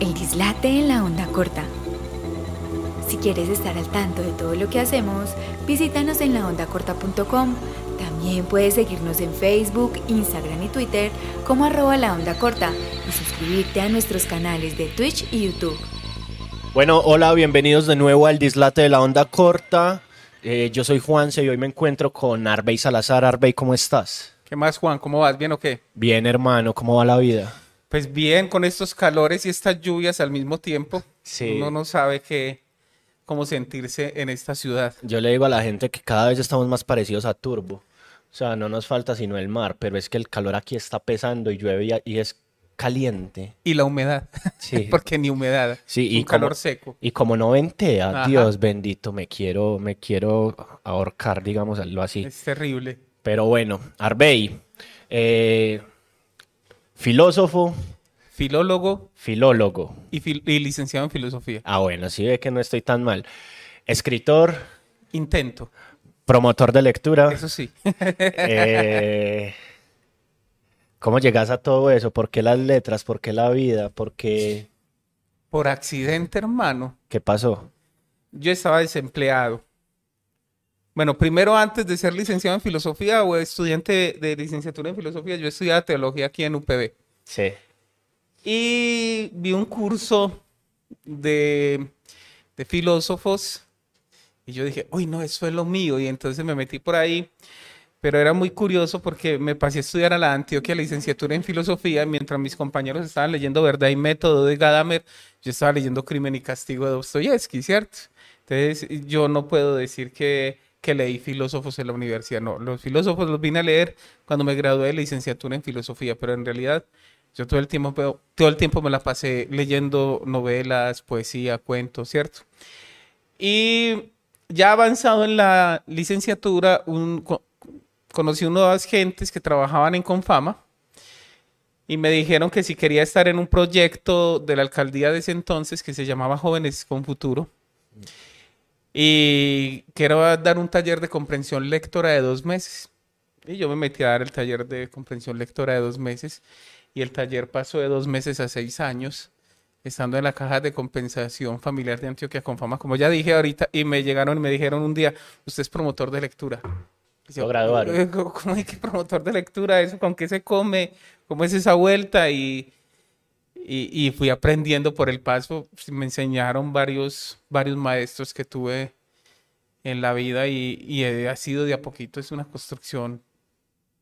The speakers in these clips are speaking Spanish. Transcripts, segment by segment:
El dislate en la onda corta. Si quieres estar al tanto de todo lo que hacemos, visítanos en laondacorta.com. También puedes seguirnos en Facebook, Instagram y Twitter como arroba la onda corta y suscribirte a nuestros canales de Twitch y YouTube. Bueno, hola, bienvenidos de nuevo al Dislate de la Onda Corta. Eh, yo soy Juanse y hoy me encuentro con Arbey Salazar. Arbey, ¿cómo estás? ¿Qué más, Juan? ¿Cómo vas? ¿Bien o qué? Bien, hermano, ¿cómo va la vida? Pues bien, con estos calores y estas lluvias al mismo tiempo. Sí. Uno no sabe qué, cómo sentirse en esta ciudad. Yo le digo a la gente que cada vez estamos más parecidos a Turbo. O sea, no nos falta sino el mar, pero es que el calor aquí está pesando y llueve y, es caliente. Y la humedad. Sí. Porque ni humedad. Sí, y un calor como- seco. Y como no ventea, Ajá. Dios bendito, me quiero, me quiero ahorcar, digámoslo así. Es terrible. Pero bueno, Arbey, eh, filósofo, Filólogo filólogo. y, fil- y licenciado en filosofía. Ah, bueno, sí ve que no estoy tan mal. Escritor, Intento. promotor de lectura. Eso sí. eh, ¿Cómo llegas a todo eso? ¿Por qué las letras? ¿Por qué la vida? ¿Por qué? Por accidente, hermano. ¿Qué pasó? Yo estaba desempleado. Bueno, primero antes de ser licenciado en filosofía o estudiante de licenciatura en filosofía, yo estudiaba teología aquí en UPB. Sí. Y vi un curso de, de filósofos y yo dije, uy, no, eso es lo mío. Y entonces me metí por ahí, pero era muy curioso porque me pasé a estudiar a la Antioquia licenciatura en filosofía mientras mis compañeros estaban leyendo Verdad y Método de Gadamer, yo estaba leyendo Crimen y Castigo de Dostoyevsky, ¿cierto? Entonces yo no puedo decir que, que leí filósofos en la universidad, no, los filósofos los vine a leer cuando me gradué de licenciatura en filosofía, pero en realidad yo todo el tiempo, todo el tiempo me la pasé leyendo novelas, poesía, cuentos, ¿cierto? Y ya avanzado en la licenciatura, un, co- conocí unas gentes que trabajaban en Confama y me dijeron que si quería estar en un proyecto de la alcaldía de ese entonces que se llamaba Jóvenes con Futuro y que era dar un taller de comprensión lectora de dos meses. Y yo me metí a dar el taller de comprensión lectora de dos meses y el taller pasó de dos meses a seis años, estando en la caja de compensación familiar de Antioquia con fama, como ya dije ahorita, y me llegaron y me dijeron un día, usted es promotor de lectura. Y yo. "Eh, ¿Cómo es que promotor de lectura? ¿Eso con qué se come? ¿Cómo es esa vuelta? Y, y, y fui aprendiendo por el paso, me enseñaron varios, varios maestros que tuve en la vida y, y he- ha sido de a poquito, es una construcción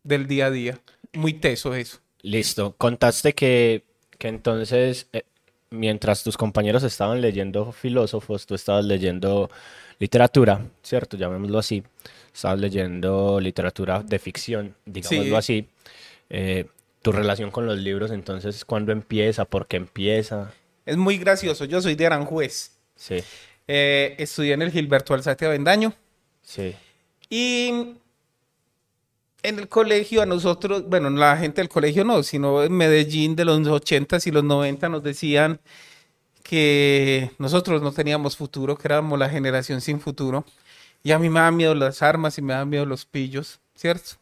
del día a día. Muy teso eso. Listo. Contaste que, que entonces, eh, mientras tus compañeros estaban leyendo filósofos, tú estabas leyendo literatura, ¿cierto? Llamémoslo así. Estabas leyendo literatura de ficción, digámoslo Sí. así. Eh, tu relación con los libros, entonces, ¿cuándo empieza? ¿Por qué empieza? Es muy gracioso. Yo soy de Aranjuez. Sí, Eh, estudié en el Gilberto Alzate Avendaño sí, y en el colegio a nosotros, bueno, la gente del colegio no, sino en Medellín de los 80s y los 90 nos decían que nosotros no teníamos futuro, que éramos la generación sin futuro. Y a mí me daban miedo las armas y me daban miedo los pillos, ¿cierto?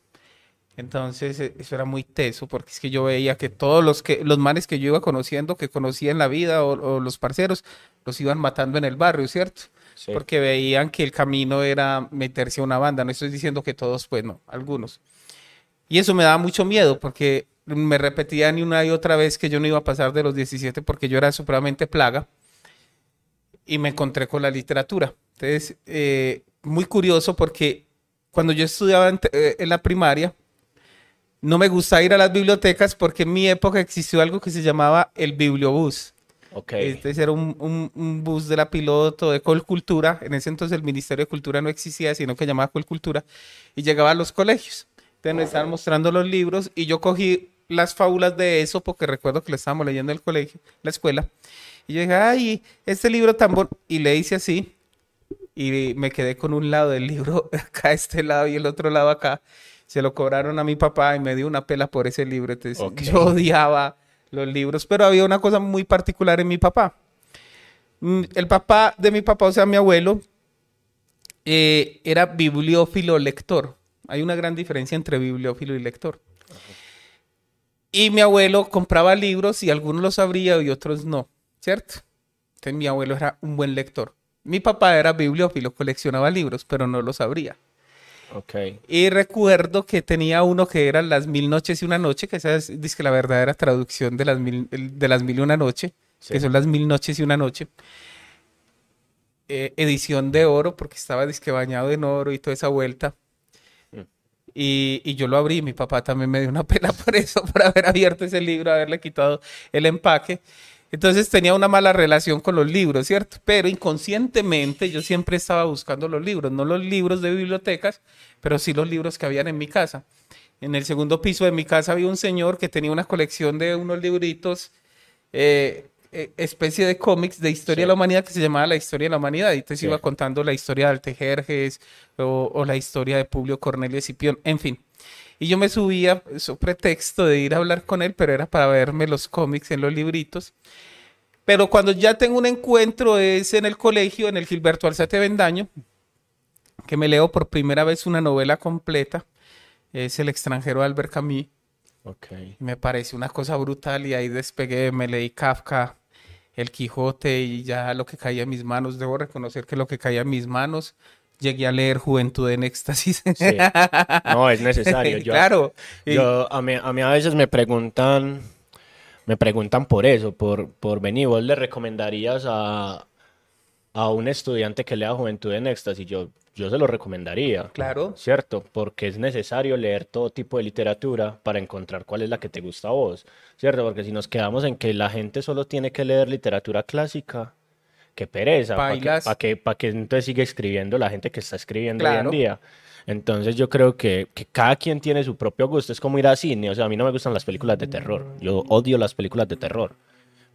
Entonces, eh, eso era muy teso, porque es que yo veía que todos los que los manes que yo iba conociendo, que conocía en la vida, o, o los parceros, los iban matando en el barrio, ¿cierto? Sí. Porque veían que el camino era meterse a una banda. No estoy diciendo que todos, pues no, algunos. Y eso me daba mucho miedo, porque me repetían una y otra vez que yo no iba a pasar de los 17 porque yo era supremamente plaga. Y me encontré con la literatura. Entonces, eh, muy curioso porque cuando yo estudiaba en, eh, en la primaria, no me gustaba ir a las bibliotecas porque en mi época existió algo que se llamaba el bibliobús. Ok. Este era un, un- un bus de la piloto de Colcultura. En ese entonces el Ministerio de Cultura no existía, sino que llamaba Colcultura. Y llegaba a los colegios. Entonces me estaban mostrando los libros y yo cogí las fábulas de eso porque recuerdo que lo estábamos leyendo en el colegio, la escuela. Y yo dije, ay, este libro tan bueno. Y le hice así. Y me quedé con un lado del libro acá, este lado y el otro lado acá. Se lo cobraron a mi papá y me dio una pela por ese libro. Entonces Ok. yo odiaba los libros, pero había una cosa muy particular en mi papá. Mm, El papá de mi papá, o sea, mi abuelo, eh, era bibliófilo lector. Hay una gran diferencia entre bibliófilo y lector. Y mi abuelo compraba libros y algunos los abría y otros no. ¿cierto? Entonces mi abuelo era un buen lector. Mi papá era bibliófilo, coleccionaba libros, pero no los abría. Ok. Y recuerdo que tenía uno que era Las Mil Noches y una Noche, que esa es que la verdadera traducción de Las Mil, de las mil y una Noche, Sí. que son Las Mil Noches y una Noche. Eh, edición de oro, porque estaba disque bañado en oro y toda esa vuelta. Mm. Y, y yo lo abrí, mi papá también me dio una pela por eso, por haber abierto ese libro, haberle quitado el empaque. Entonces tenía una mala relación con los libros, ¿cierto? Pero inconscientemente yo siempre estaba buscando los libros, no los libros de bibliotecas, pero sí los libros que habían en mi casa. En el segundo piso de mi casa había un señor que tenía una colección de unos libritos, eh, eh, especie de cómics de historia Sí. de la humanidad que se llamaba La Historia de la Humanidad. Y entonces Sí. iba contando la historia de Altejerjes o, o la historia de Publio Cornelio Escipión, en fin. Y yo me subía, su pretexto de ir a hablar con él, pero era para verme los cómics en los libritos. Pero cuando ya tengo un encuentro es en el colegio, en el Gilberto Alzate Bendaño, que me leo por primera vez una novela completa. Es El extranjero de Albert Camus. Me pareció una cosa brutal y ahí despegué, me leí Kafka, El Quijote y ya lo que caía en mis manos. Debo reconocer que lo que caía en mis manos, llegué a leer Juventud en Éxtasis. Sí. No, es necesario. Yo, claro. Yo, a, mí, a mí a veces me preguntan, me preguntan por eso, por, por venir, ¿vos le recomendarías a, a un estudiante que lea Juventud en Éxtasis? Yo, yo se lo recomendaría, Claro. ¿cierto? Porque es necesario leer todo tipo de literatura para encontrar cuál es la que te gusta a vos, ¿cierto? Porque si nos quedamos en que la gente solo tiene que leer literatura clásica, qué pereza, ¿para Bailas. pa' qué entonces sigue escribiendo la gente que está escribiendo hoy en día? Entonces yo creo que, que cada quien tiene su propio gusto. Es como ir a cine. O sea, a mí no me gustan las películas de terror. Yo odio las películas de terror.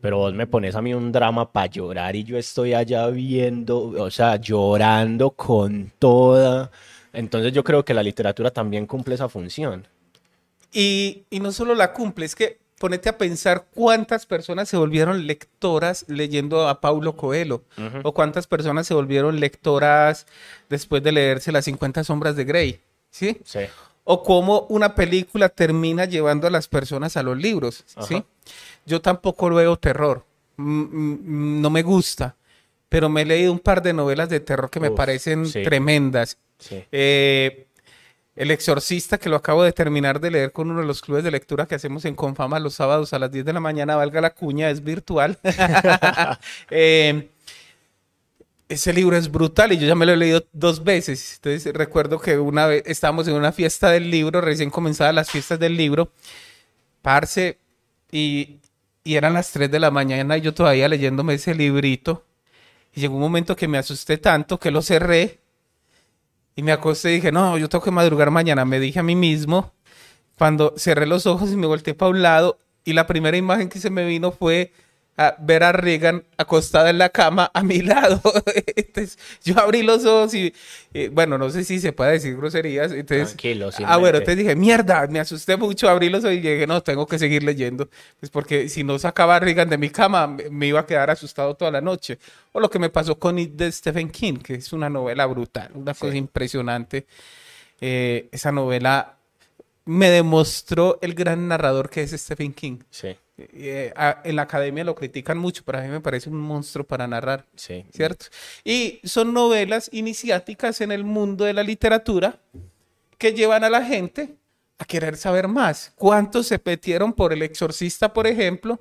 Pero vos me pones a mí un drama para llorar y yo estoy allá viendo, o sea, llorando con toda. Entonces yo creo que la literatura también cumple esa función. Y, y no solo la cumple, es que ponete a pensar cuántas personas se volvieron lectoras leyendo a Paulo Coelho, o cuántas personas se volvieron lectoras después de leerse las 50 sombras de Grey, ¿sí? Sí. O cómo una película termina llevando a las personas a los libros, ¿sí? Yo tampoco veo terror, no me gusta, pero me he leído un par de novelas de terror que me parecen sí. tremendas. Sí. Eh, el Exorcista, que lo acabo de terminar de leer con uno de los clubes de lectura que hacemos en Confama los sábados a las 10 de la mañana, valga la cuña, es virtual. Eh, ese libro es brutal y yo ya me lo he leído dos veces. Entonces recuerdo que una vez estábamos en una fiesta del libro, recién comenzadas las fiestas del libro, parce, y, y eran las 3 de la mañana y yo todavía leyéndome ese librito. Y llegó un momento que me asusté tanto que lo cerré y me acosté y dije, no, yo tengo que madrugar mañana. Me dije a mí mismo, cuando cerré los ojos y me volteé para un lado, y la primera imagen que se me vino fue a ver a Reagan acostada en la cama a mi lado. Entonces, yo abrí los ojos y, bueno, no sé si se puede decir groserías. Entonces, Tranquilo, ah, bueno, entonces dije, mierda, me asusté mucho, abrí los ojos y dije, no, tengo que seguir leyendo. Pues porque si no sacaba a Reagan de mi cama, me, me iba a quedar asustado toda la noche. O lo que me pasó con It de Stephen King, que es una novela brutal, una cosa impresionante. Eh, esa novela me demostró el gran narrador que es Stephen King. Sí, Eh, a- en la academia lo critican mucho, pero a mí me parece un monstruo para narrar, sí. ¿cierto? Y son novelas iniciáticas en el mundo de la literatura que llevan a la gente a querer saber más. ¿Cuántos se metieron por El Exorcista, por ejemplo,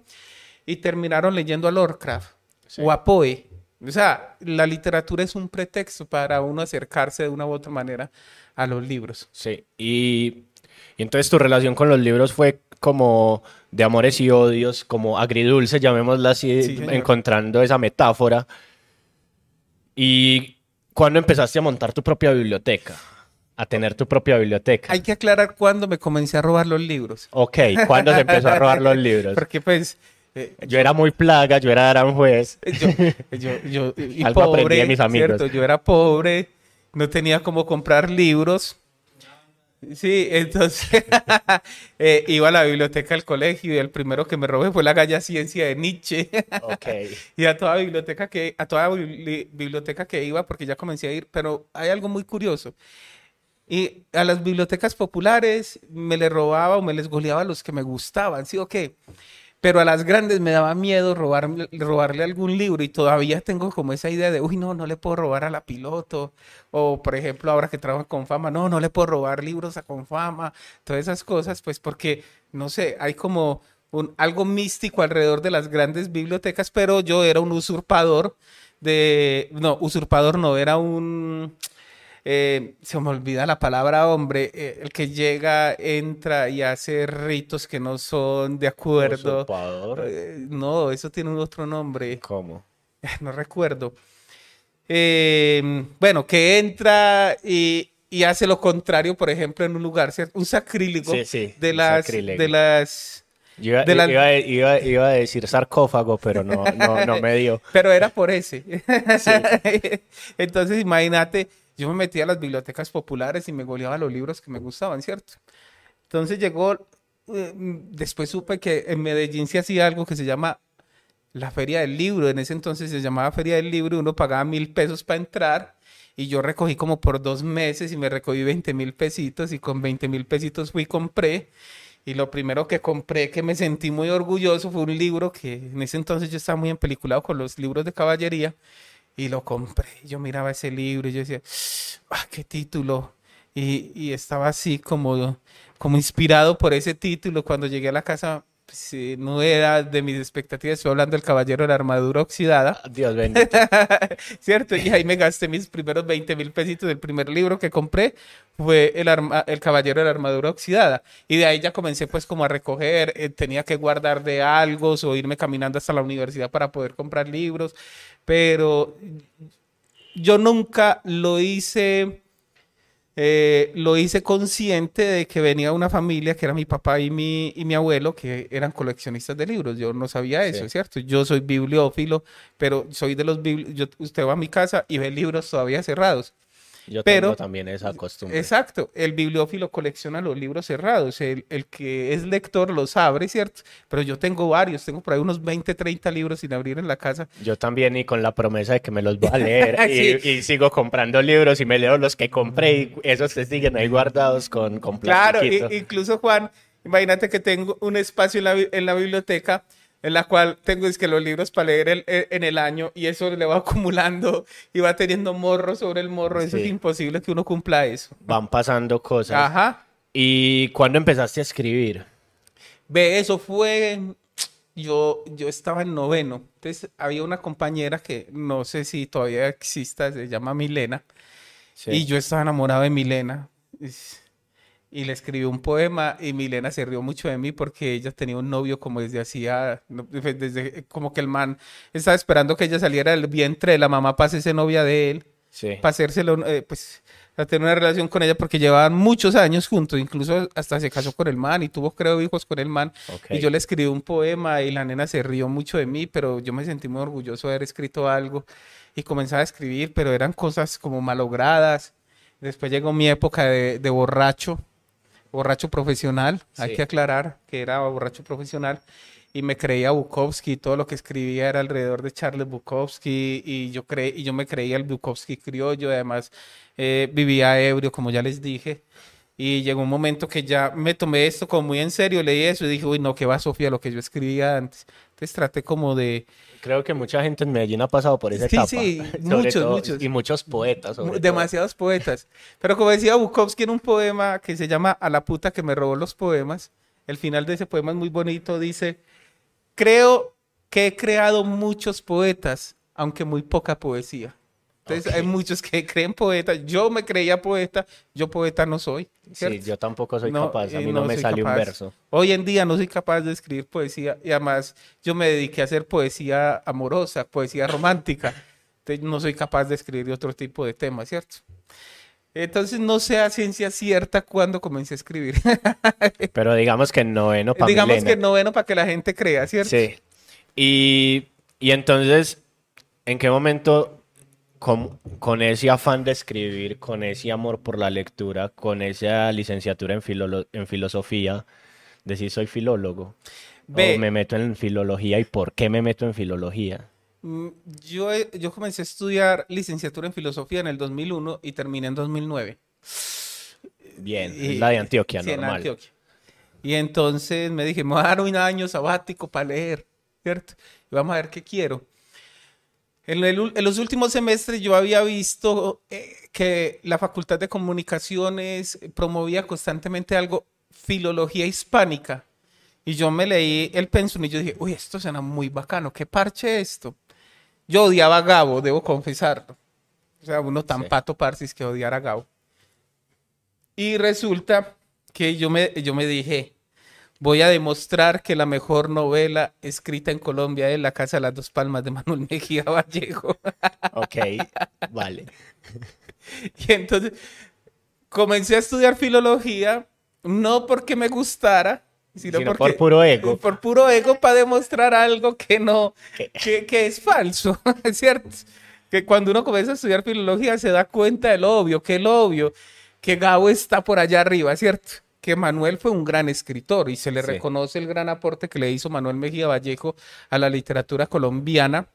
y terminaron leyendo a Lovecraft Sí. o a Poe? O sea, la literatura es un pretexto para uno acercarse de una u otra manera a los libros. Sí, y, y entonces tu relación con los libros fue como de amores y odios, como agridulce, llamémosla así, Sí, encontrando esa metáfora. ¿Y cuándo empezaste a montar tu propia biblioteca? A tener tu propia biblioteca. Hay que aclarar cuándo me comencé a robar los libros. Ok, ¿cuándo se empezó a robar los libros? Porque pues eh, Yo era muy plaga, yo era Aranjuez. yo, yo, yo- y Algo aprendí pobre, de mis amigos. ¿cierto? Yo era pobre, no tenía cómo comprar libros. Sí, entonces eh, iba a la biblioteca del colegio y el primero que me robé fue la Galla Ciencia de Nietzsche. Ok, y a toda biblioteca que a toda bibli- biblioteca que iba porque ya comencé a ir, pero hay algo muy curioso. Y a las bibliotecas populares me les robaba o me les goleaba los que me gustaban, ¿sí o qué? Pero a las grandes me daba miedo robarme- robarle algún libro y todavía tengo como esa idea de, uy, no, no le puedo robar a la piloto. O, por ejemplo, ahora que trabajo con fama, no, no le puedo robar libros a Confama. Todas esas cosas, pues porque, no sé, hay como un, algo místico alrededor de las grandes bibliotecas, pero yo era un usurpador de, no, usurpador no, era un, eh, se me olvida la palabra hombre, eh, el que llega, entra y hace ritos que no son de acuerdo. Eh, no, eso tiene un otro nombre, ¿Cómo? no recuerdo. Eh, bueno, que entra y, y hace lo contrario, por ejemplo, en un lugar, ¿cierto? Un sacrílego Sí, sí, de las, de las, Yo iba, la- iba- iba- iba a decir sarcófago, pero no, no, no me dio. pero era por ese. Entonces, imagínate, yo me metía a las bibliotecas populares y me goleaba los libros que me gustaban, ¿cierto? Entonces llegó, eh, después supe que en Medellín se hacía algo que se llama la Feria del Libro. En ese entonces se llamaba Feria del Libro uno pagaba mil pesos para entrar. Y yo recogí como por dos meses y me recogí 20 mil pesitos y con 20 mil pesitos fui y compré. Y lo primero que compré que me sentí muy orgulloso fue un libro que en ese entonces yo estaba muy empeliculado con los libros de caballería y lo compré. Yo miraba ese libro y yo decía, ¡ah, qué título! Y, y estaba así como, como inspirado por ese título. Cuando llegué a la casa, eh, no era de mis expectativas. Estoy hablando del Caballero de la Armadura Oxidada. Dios bendito. ¿Cierto? Y ahí me gasté mis primeros 20 mil pesitos. El primer libro que compré fue el, arma- el Caballero de la Armadura Oxidada. Y de ahí ya comencé pues como a recoger, eh, tenía que guardar de algo o irme caminando hasta la universidad para poder comprar libros. Pero yo nunca lo hice, eh, lo hice consciente de que venía una familia que era mi papá y mi, y mi abuelo, que eran coleccionistas de libros. Yo no sabía eso, Sí. ¿cierto? Yo soy bibliófilo, pero soy de los bibli- yo- Usted va a mi casa y ve libros todavía cerrados. Yo Pero- tengo también esa costumbre. Exacto, el bibliófilo colecciona los libros cerrados, el, el que es lector los abre, ¿cierto? Pero yo tengo varios, tengo por ahí unos 20, 30 libros sin abrir en la casa. Yo también y con la promesa de que me los voy a leer y, Sí. y sigo comprando libros y me leo los que compré y esos se siguen ahí guardados con, con Claro, incluso Juan, imagínate que tengo un espacio en la, en la biblioteca en la cual tengo es que los libros para leer el- e- en el año y eso le va acumulando y va teniendo morro sobre el morro, eso es imposible que uno cumpla eso. Van pasando cosas. Ajá. ¿Y cuándo empezaste a escribir? Ve, eso fue, yo, yo estaba en noveno, entonces había una compañera que no sé si todavía exista, se llama Milena, Sí. y yo estaba enamorado de Milena. Es- Y le escribí un poema y Milena se rió mucho de mí porque ella tenía un novio como desde hacía, desde como que el man estaba esperando que ella saliera del vientre de la mamá para hacerse novia de él, Sí. para hacérselo, eh, pues, a tener una relación con ella porque llevaban muchos años juntos, incluso hasta se casó con el man y tuvo, creo, hijos con el man. Ok. Y yo le escribí un poema y la nena se rió mucho de mí, pero yo me sentí muy orgulloso de haber escrito algo y comenzaba a escribir, pero eran cosas como malogradas. Después llegó mi época de, de borracho, borracho profesional, hay Sí. que aclarar que era borracho profesional. Y me creía Bukowski, todo lo que escribía era alrededor de Charles Bukowski y yo, cre y yo me creía el Bukowski criollo, además eh, vivía ebrio, como ya les dije. Y llegó un momento que ya me tomé esto como muy en serio, leí eso y dije, uy, no, que va Sofía, lo que yo escribía antes. Entonces traté como de... Creo que mucha gente en Medellín ha pasado por esa Sí, etapa. sí, muchos, todo- muchos. Y muchos poetas. todo. demasiados poetas. Pero como decía Bukowski en un poema que se llama A la puta que me robó los poemas, el final de ese poema es muy bonito, dice, creo que he creado muchos poetas, aunque muy poca poesía. Entonces hay Ok. muchos que creen poetas. Yo me creía poeta, yo poeta no soy. ¿cierto? Sí, yo tampoco soy No, capaz. A y mí no, me soy sale un capaz. verso. Hoy en día no soy capaz de escribir poesía y además yo me dediqué a hacer poesía amorosa, poesía romántica. Entonces no soy capaz de escribir otro tipo de temas, ¿cierto? Entonces no sé a ciencia cierta cuándo comencé a escribir. Pero digamos que en noveno para Digamos Milena. que noveno para que la gente crea, ¿cierto? Sí. Y, y entonces, ¿en qué momento con, con ese afán de escribir, con ese amor por la lectura, con esa licenciatura en, en filosofía, decir soy filólogo? Ve. O me meto en filología y por qué me meto en filología? Mm, Yo, yo comencé a estudiar licenciatura en filosofía en el 2001 y terminé en 2009. Bien, Y- es la de Antioquia, sí, en normal. Antioquia. Y entonces me dije, me voy a dar un año sabático para leer, ¿cierto? Y vamos a ver qué quiero. En, el- en los últimos semestres yo había visto eh, que la Facultad de Comunicaciones promovía constantemente algo, filología hispánica. Y yo me leí el pensum y yo dije, uy, esto suena muy bacano, qué parche esto. Yo odiaba a Gabo, debo confesarlo. O sea, uno tan Sí. pato parcis que odiar a Gabo. Y resulta que yo me, yo me dije, voy a demostrar que la mejor novela escrita en Colombia es La Casa de las Dos Palmas de Manuel Mejía Vallejo. Ok, vale. Y entonces comencé a estudiar filología, no porque me gustara, sino, Sino porque, por puro ego. Por puro ego para demostrar algo que no, que es falso, ¿es cierto? Que cuando uno comienza a estudiar filología se da cuenta del obvio, que el obvio, que Gabo está por allá arriba, ¿cierto? Que Manuel fue un gran escritor y se le Sí. reconoce el gran aporte que le hizo Manuel Mejía Vallejo a la literatura colombiana,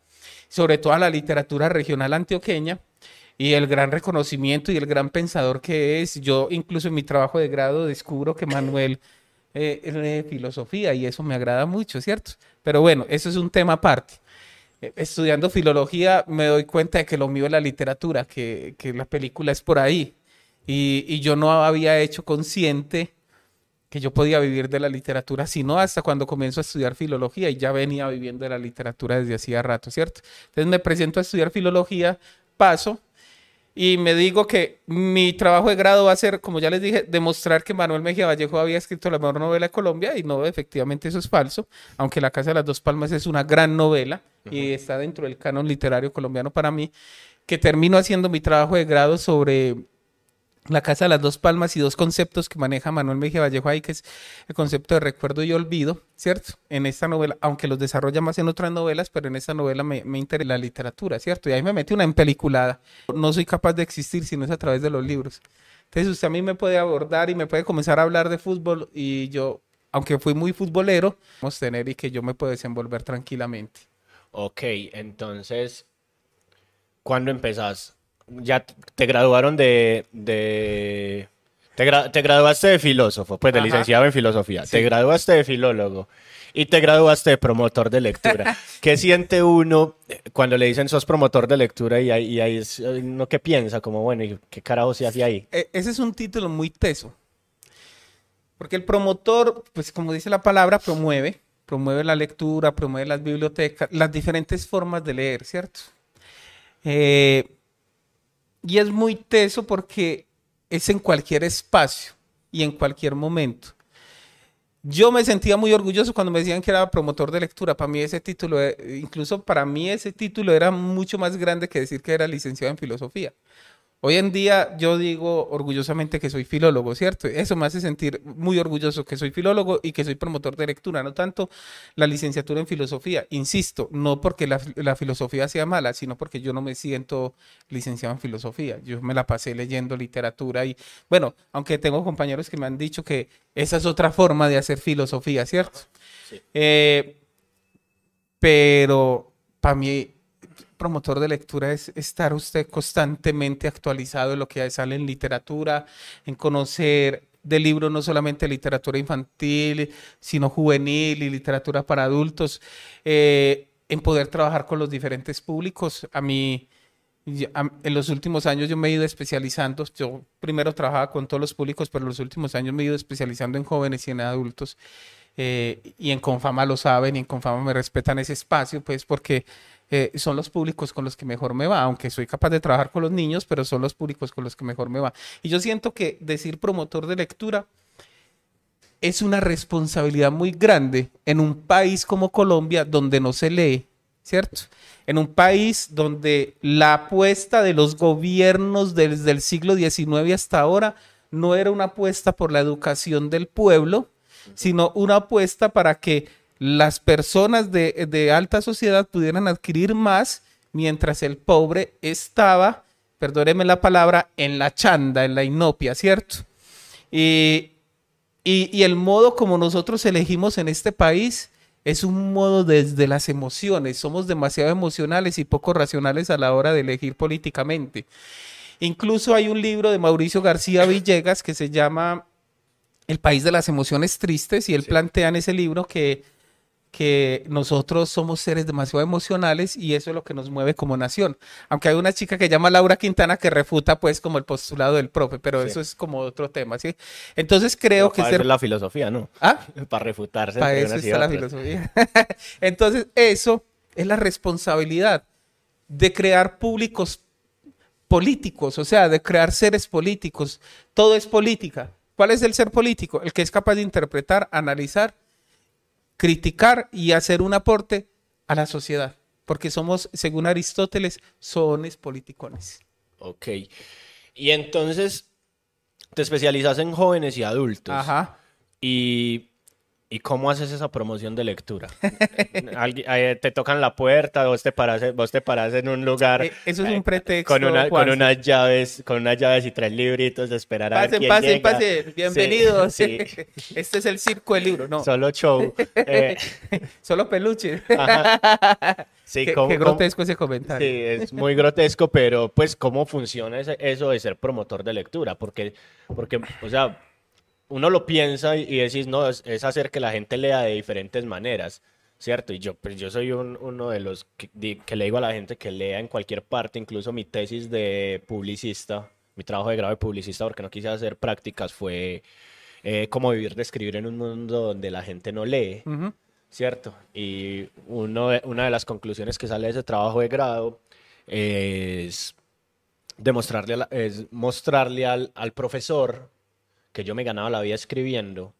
sobre todo a la literatura regional antioqueña y el gran reconocimiento y el gran pensador que es. Yo incluso en mi trabajo de grado descubro que Manuel eh, lee filosofía y eso me agrada mucho, ¿cierto? Pero bueno, eso es un tema aparte. Eh, Estudiando filología me doy cuenta de que lo mío es la literatura, que, que la película es por ahí. Y, y yo no había hecho consciente que yo podía vivir de la literatura, sino hasta cuando comienzo a estudiar filología y ya venía viviendo de la literatura desde hacía rato, ¿cierto? Entonces me presento a estudiar filología, paso y me digo que mi trabajo de grado va a ser, como ya les dije, demostrar que Manuel Mejía Vallejo había escrito la mejor novela de Colombia y no, efectivamente eso es falso, aunque La Casa de las Dos Palmas es una gran novela y está dentro del canon literario colombiano para mí, que termino haciendo mi trabajo de grado sobre la Casa de las Dos Palmas y dos conceptos que maneja Manuel Mejía Vallejo ahí, que es el concepto de recuerdo y olvido, ¿cierto? En esta novela, aunque los desarrolla más en otras novelas, pero en esta novela me, me interesa la literatura, ¿cierto? Y ahí me metí una empeliculada. No soy capaz de existir si no es a través de los libros. Entonces usted a mí me puede abordar y me puede comenzar a hablar de fútbol y yo, aunque fui muy futbolero, vamos a tener y que yo me puedo desenvolver tranquilamente. Ok, entonces, ¿cuándo empezás? Ya te graduaron de... de... Te, gra- te graduaste de filósofo, pues de Ajá. licenciado en filosofía. Sí. Te graduaste de filólogo y te graduaste de promotor de lectura. ¿Qué siente uno eh, cuando le dicen sos promotor de lectura y ahí, y ahí es eh, uno que piensa como, bueno, ¿y qué carajo se hace ahí? E- ese es un título muy teso. Porque el promotor, pues como dice la palabra, promueve, promueve la lectura, promueve las bibliotecas, las diferentes formas de leer, ¿cierto? Eh, y es muy teso porque es en cualquier espacio y en cualquier momento. Yo me sentía muy orgulloso cuando me decían que era promotor de lectura. Para mí ese título, eh, incluso para mí ese título era mucho más grande que decir que era licenciado en filosofía. Hoy en día yo digo orgullosamente que soy filólogo, ¿cierto? Eso me hace sentir muy orgulloso que soy filólogo y que soy promotor de lectura, no tanto la licenciatura en filosofía. Insisto, no porque la, la filosofía sea mala, sino porque yo no me siento licenciado en filosofía. Yo me la pasé leyendo literatura y, bueno, aunque tengo compañeros que me han dicho que esa es otra forma de hacer filosofía, ¿cierto? Sí. Eh, pero para mí promotor de lectura es estar usted constantemente actualizado en lo que sale en literatura, en conocer de libros no solamente literatura infantil, sino juvenil y literatura para adultos, eh, en poder trabajar con los diferentes públicos. A mí, en los últimos años yo me he ido especializando, yo primero trabajaba con todos los públicos, pero en los últimos años me he ido especializando en jóvenes y en adultos. eh, y en Confama lo saben y en Confama me respetan ese espacio, pues porque eh, son los públicos con los que mejor me va, aunque soy capaz de trabajar con los niños, pero son los públicos con los que mejor me va. Y yo siento que decir promotor de lectura es una responsabilidad muy grande en un país como Colombia donde no se lee, ¿cierto? En un país donde la apuesta de los gobiernos desde el siglo XIX hasta ahora no era una apuesta por la educación del pueblo, sino una apuesta para que las personas de, de alta sociedad pudieran adquirir más mientras el pobre estaba, perdóneme la palabra, en la chanda, en la inopia, ¿cierto? Y, y, y el modo como nosotros elegimos en este país es un modo desde las emociones. Somos demasiado emocionales y poco racionales a la hora de elegir políticamente. Incluso hay un libro de Mauricio García Villegas que se llama El país de las emociones tristes y él Sí. plantea en ese libro que, que nosotros somos seres demasiado emocionales y eso es lo que nos mueve como nación. Aunque hay una chica que llama Laura Quintana que refuta pues como el postulado del profe, pero Sí. eso es como otro tema, ¿sí? Entonces creo que para ser... eso es la filosofía, ¿no? ¿Ah? Para refutarse. Para eso está la filosofía. Entonces, eso es la responsabilidad de crear públicos políticos, o sea, de crear seres políticos. Todo es política. ¿Cuál es el ser político? El que es capaz de interpretar, analizar, criticar y hacer un aporte a la sociedad. Porque somos, según Aristóteles, sones politicones. Ok. Y entonces te especializas en jóvenes y adultos. Ajá. Y, ¿y cómo haces esa promoción de lectura? Eh, te tocan la puerta, vos te paras, vos te paras en un lugar Eh, eso es eh, un pretexto. con, una- con Juanse. unas llaves, con unas llaves y tres libritos de esperar a ver Pasen, quién pasen, llega. pasen. Bienvenidos. Sí, Este es el circo del libro. No, solo show. Eh, solo peluche. ajá. Sí, qué, ¿cómo- qué cómo- grotesco ese comentario. Sí, es muy grotesco, pero pues cómo funciona eso de ser promotor de lectura, porque, porque, o sea, uno lo piensa y, y decís, no, es, es hacer que la gente lea de diferentes maneras, ¿cierto? Y yo, pues yo soy un- uno de los que, le digo a la gente que lea en cualquier parte, incluso mi tesis de publicista, mi trabajo de grado de publicista, porque no quise hacer prácticas, fue eh, cómo vivir de escribir en un mundo donde la gente no lee. ¿cierto? Y uno de- una de las conclusiones que sale de ese trabajo de grado es demostrarle a la- es mostrarle al, al profesor que yo me ganaba la vida escribiendo,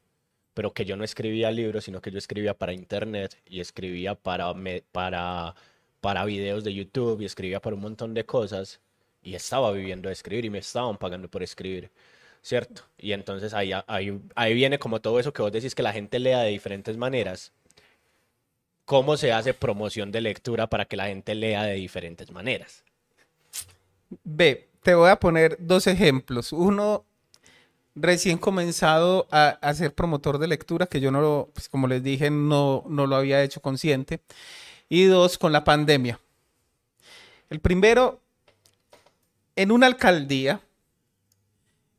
pero que yo no escribía libros, sino que yo escribía para internet y escribía para, me- para, para videos de YouTube y escribía para un montón de cosas y estaba viviendo de escribir y me estaban pagando por escribir. ¿Cierto? Y entonces ahí, ahí, ahí viene como todo eso que vos decís que la gente lea de diferentes maneras cómo se hace promoción de lectura para que la gente lea de diferentes maneras. Ve, te voy a poner dos ejemplos. Uno, recién comenzado a, a ser promotor de lectura, que yo no lo, pues como les dije, no, no lo había hecho consciente. Y dos, con la pandemia. El primero, en una alcaldía,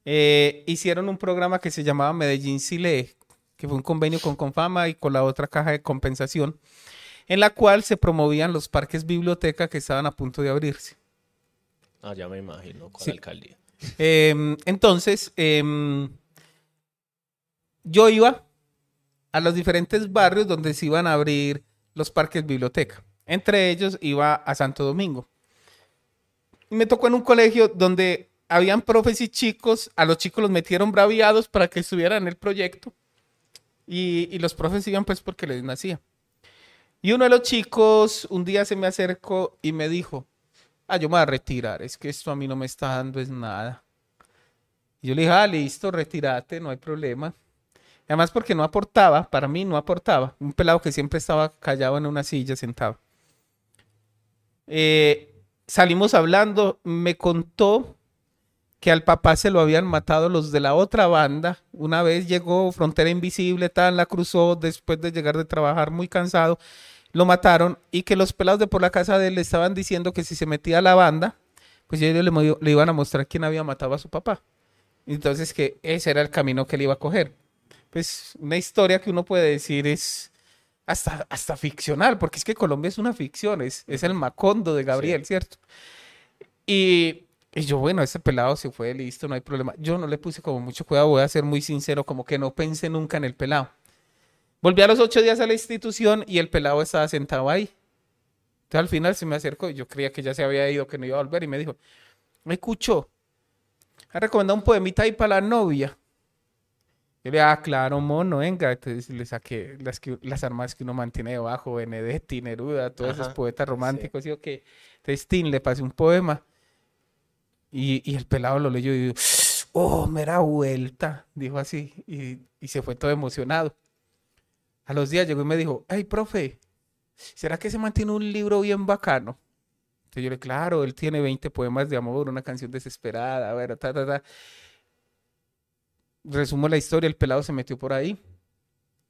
eh, hicieron un programa que se llamaba Medellín Sí Lee, que fue un convenio con Confama y con la otra caja de compensación, en la cual se promovían los parques biblioteca que estaban a punto de abrirse. Ah, ya me imagino, con Sí. la alcaldía. Em, entonces, em, yo iba a los diferentes barrios donde se iban a abrir los parques biblioteca. Entre ellos iba a Santo Domingo. Me tocó en un colegio donde habían profes y chicos, a los chicos los metieron braviados para que estuvieran en el proyecto. Y, y los profes iban pues porque les nacía. Y uno de los chicos un día se me acercó y me dijo, ah, yo me voy a retirar, es que esto a mí no me está dando es nada. Yo le dije, ah, listo, retírate, no hay problema. Además porque no aportaba, para mí no aportaba. Un pelado que siempre estaba callado en una silla sentado. Eh, salimos hablando, me contó que al papá se lo habían matado los de la otra banda. Una vez llegó Frontera Invisible, tal, la cruzó después de llegar de trabajar muy cansado. Lo mataron y que los pelados de por la casa de él le estaban diciendo que si se metía a la banda, pues ellos le, iban a mostrar quién había matado a su papá. Entonces que ese era el camino que él iba a coger. Pues una historia que uno puede decir es hasta, hasta ficcional, porque es que Colombia es una ficción, es, es el Macondo de Gabriel, ¿cierto? Y, y yo, bueno, ese pelado se fue, listo, no hay problema. Yo no le puse como mucho cuidado, voy a ser muy sincero, como que no pensé nunca en el pelado. Volví a los ocho días a la institución y el pelado estaba sentado ahí. Entonces al final se me acercó, yo creía que ya se había ido, que no iba a volver, y me dijo, me escuchó, ha recomendado un poemita ahí para la novia. Yo le dije, ah, claro, mono, venga. Entonces le saqué las, que, las armas que uno mantiene debajo, Benedetti, Neruda, todos esos Ajá, poetas románticos. Y yo que, entonces Tin le pasé un poema. Y, y el pelado lo leyó y dijo, oh, mera vuelta, dijo así. Y, y se fue todo emocionado. A los días llegó y me dijo, hey, profe, ¿será que se mantiene un libro bien bacano? Entonces yo le dije, claro, él tiene 20 poemas de amor, una canción desesperada, a ver, ta, ta, ta. Resumo la historia, el pelado se metió por ahí,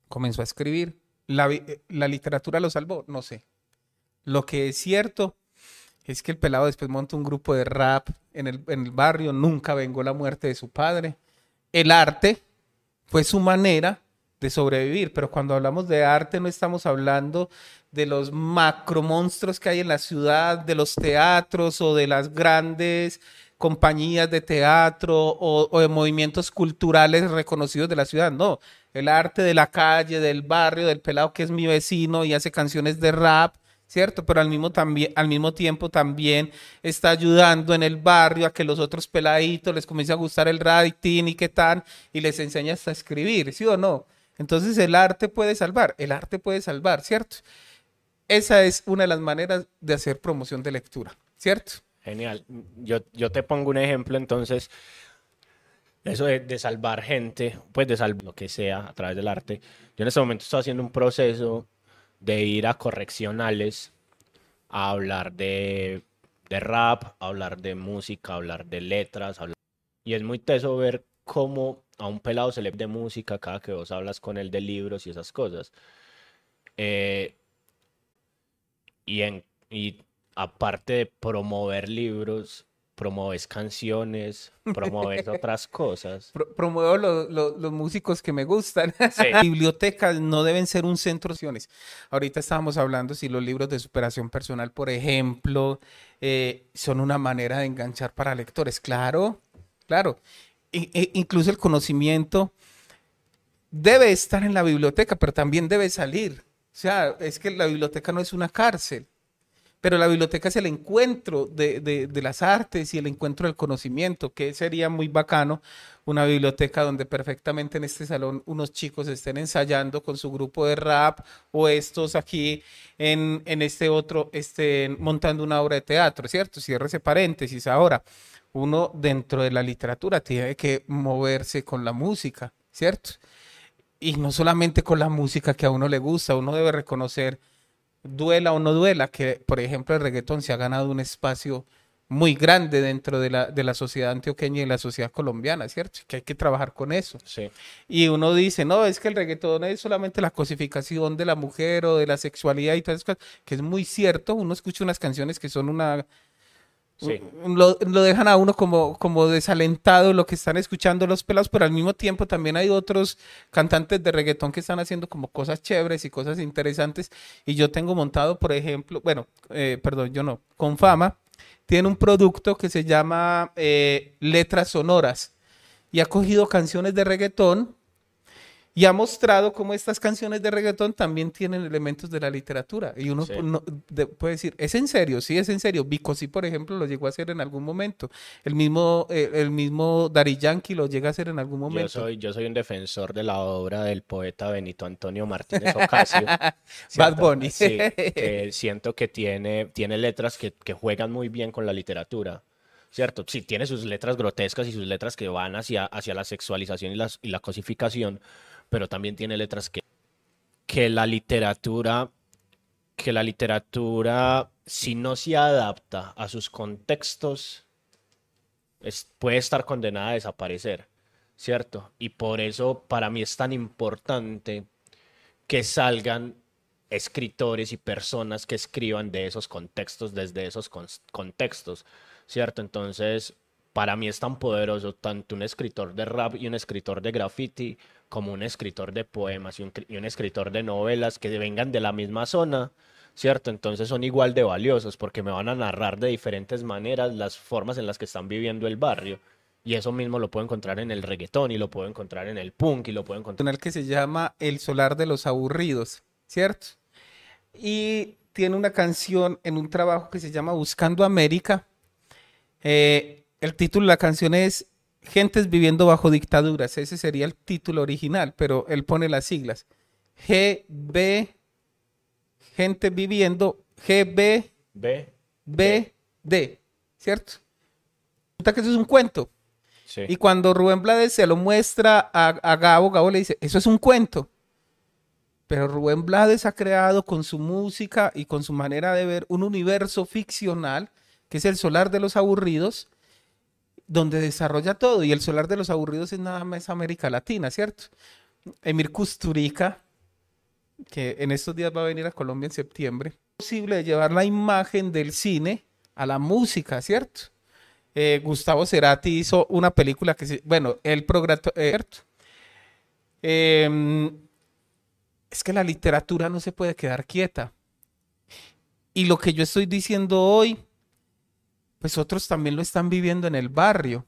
comenzó a escribir. La, eh, la literatura lo salvó, no sé. Lo que es cierto es que el pelado después monta un grupo de rap en el, en el barrio, nunca vengó la muerte de su padre. El arte fue su manera de sobrevivir. Pero cuando hablamos de arte no estamos hablando de los macro monstruos que hay en la ciudad, de los teatros o de las grandes compañías de teatro o, de movimientos culturales reconocidos de la ciudad. No, el arte de la calle, del barrio, del pelado que es mi vecino y hace canciones de rap ¿cierto? Pero al mismo, al mismo tiempo también está ayudando en el barrio a que los otros peladitos les comience a gustar el writing y qué tal, y les enseña hasta escribir, ¿sí o no? Entonces el arte puede salvar, el arte puede salvar, ¿cierto? Esa es una de las maneras de hacer promoción de lectura, ¿cierto? Genial. Yo, yo te pongo un ejemplo entonces. Eso de, de salvar gente, pues de salvar lo que sea a través del arte. Yo en este momento estoy haciendo un proceso de ir a correccionales a hablar de, de rap, a hablar de música, a hablar de letras. hablar- Y es muy teso ver cómo a un pelado se le de música cada que vos hablas con él de libros y esas cosas. Eh, y, en, y aparte de promover libros, promoves canciones, promoves otras cosas. Pro- promuevo lo- lo- los músicos que me gustan. Sí. Bibliotecas no deben ser un centro de opciones. Ahorita estábamos hablando si los libros de superación personal, por ejemplo, eh, son una manera de enganchar para lectores. Claro, claro. E- incluso el conocimiento debe estar en la biblioteca, pero también debe salir. O sea, es que la biblioteca no es una cárcel. Pero la biblioteca es el encuentro de, de- de las artes y el encuentro del conocimiento, que sería muy bacano una biblioteca donde perfectamente en este salón unos chicos estén ensayando con su grupo de rap o estos aquí en, en este otro estén montando una obra de teatro, ¿cierto? Cierre ese paréntesis. Ahora, uno dentro de la literatura tiene que moverse con la música, ¿cierto? Y no solamente con la música que a uno le gusta, uno debe reconocer duela o no duela, que por ejemplo el reggaetón se ha ganado un espacio muy grande dentro de la, de la sociedad antioqueña y de la sociedad colombiana, ¿cierto? Que hay que trabajar con eso. Sí. Y uno dice, no, es que el reggaetón es solamente la cosificación de la mujer o de la sexualidad y todas esas cosas, que es muy cierto. Uno escucha unas canciones que son una... Sí. Lo, lo dejan a uno como, como desalentado lo que están escuchando los pelados, pero al mismo tiempo también hay otros cantantes de reggaetón que están haciendo como cosas chéveres y cosas interesantes. Y yo tengo montado, por ejemplo, bueno, eh, perdón, yo no, con fama, tiene un producto que se llama eh, Letras Sonoras y ha cogido canciones de reggaetón y ha mostrado cómo estas canciones de reggaetón también tienen elementos de la literatura. Y uno Sí. no- de- puede decir, ¿es en serio? Sí, es en serio. Vico sí, por ejemplo, lo llegó a hacer en algún momento. El mismo, eh, el mismo Daddy Yankee lo llega a hacer en algún Yo momento. soy, yo soy un defensor de la obra del poeta Benito Antonio Martínez Ocasio. Bad. Bunny. Sí, que siento que tiene, tiene letras que, que juegan muy bien con la literatura. ¿Cierto? Sí, tiene sus letras grotescas y sus letras que van hacia, hacia la sexualización y, las, y la cosificación, pero también tiene letras que, que la literatura, que la literatura, si no se adapta a sus contextos, es- puede estar condenada a desaparecer, ¿cierto? Y por eso para mí es tan importante que salgan escritores y personas que escriban de esos contextos, desde esos contextos, ¿cierto? Entonces, para mí es tan poderoso tanto un escritor de rap y un escritor de graffiti como un escritor de poemas y un, escritor de novelas que vengan de la misma zona, ¿cierto? Entonces son igual de valiosos porque me van a narrar de diferentes maneras las formas en las que están viviendo el barrio. Y eso mismo lo puedo encontrar en el reggaetón y lo puedo encontrar en el punk y lo puedo encontrar... canal que se llama El Solar de los Aburridos, ¿cierto? Y tiene una canción en un trabajo que se llama Buscando América. Eh, el título de la canción es Gentes viviendo bajo dictaduras. Ese sería el título original, pero él pone las siglas. GB, gente viviendo, GBBD, Ve, ¿cierto? Resulta que eso es un cuento. sí. Y cuando Rubén Blades se lo muestra a, a Gabo, Gabo le dice, eso es un cuento. Pero Rubén Blades ha creado con su música y con su manera de ver un universo ficcional, que es el solar de los aburridos, donde desarrolla todo. Y el solar de los aburridos es nada más América Latina, ¿cierto? Emir Kusturica, que en estos días va a venir a Colombia en septiembre, es posible llevar la imagen del cine a la música, ¿cierto? Eh, Gustavo Cerati hizo una película que bueno, el programa, em, es que la literatura no se puede quedar quieta. Y lo que yo estoy diciendo hoy, pues otros también lo están viviendo en el barrio.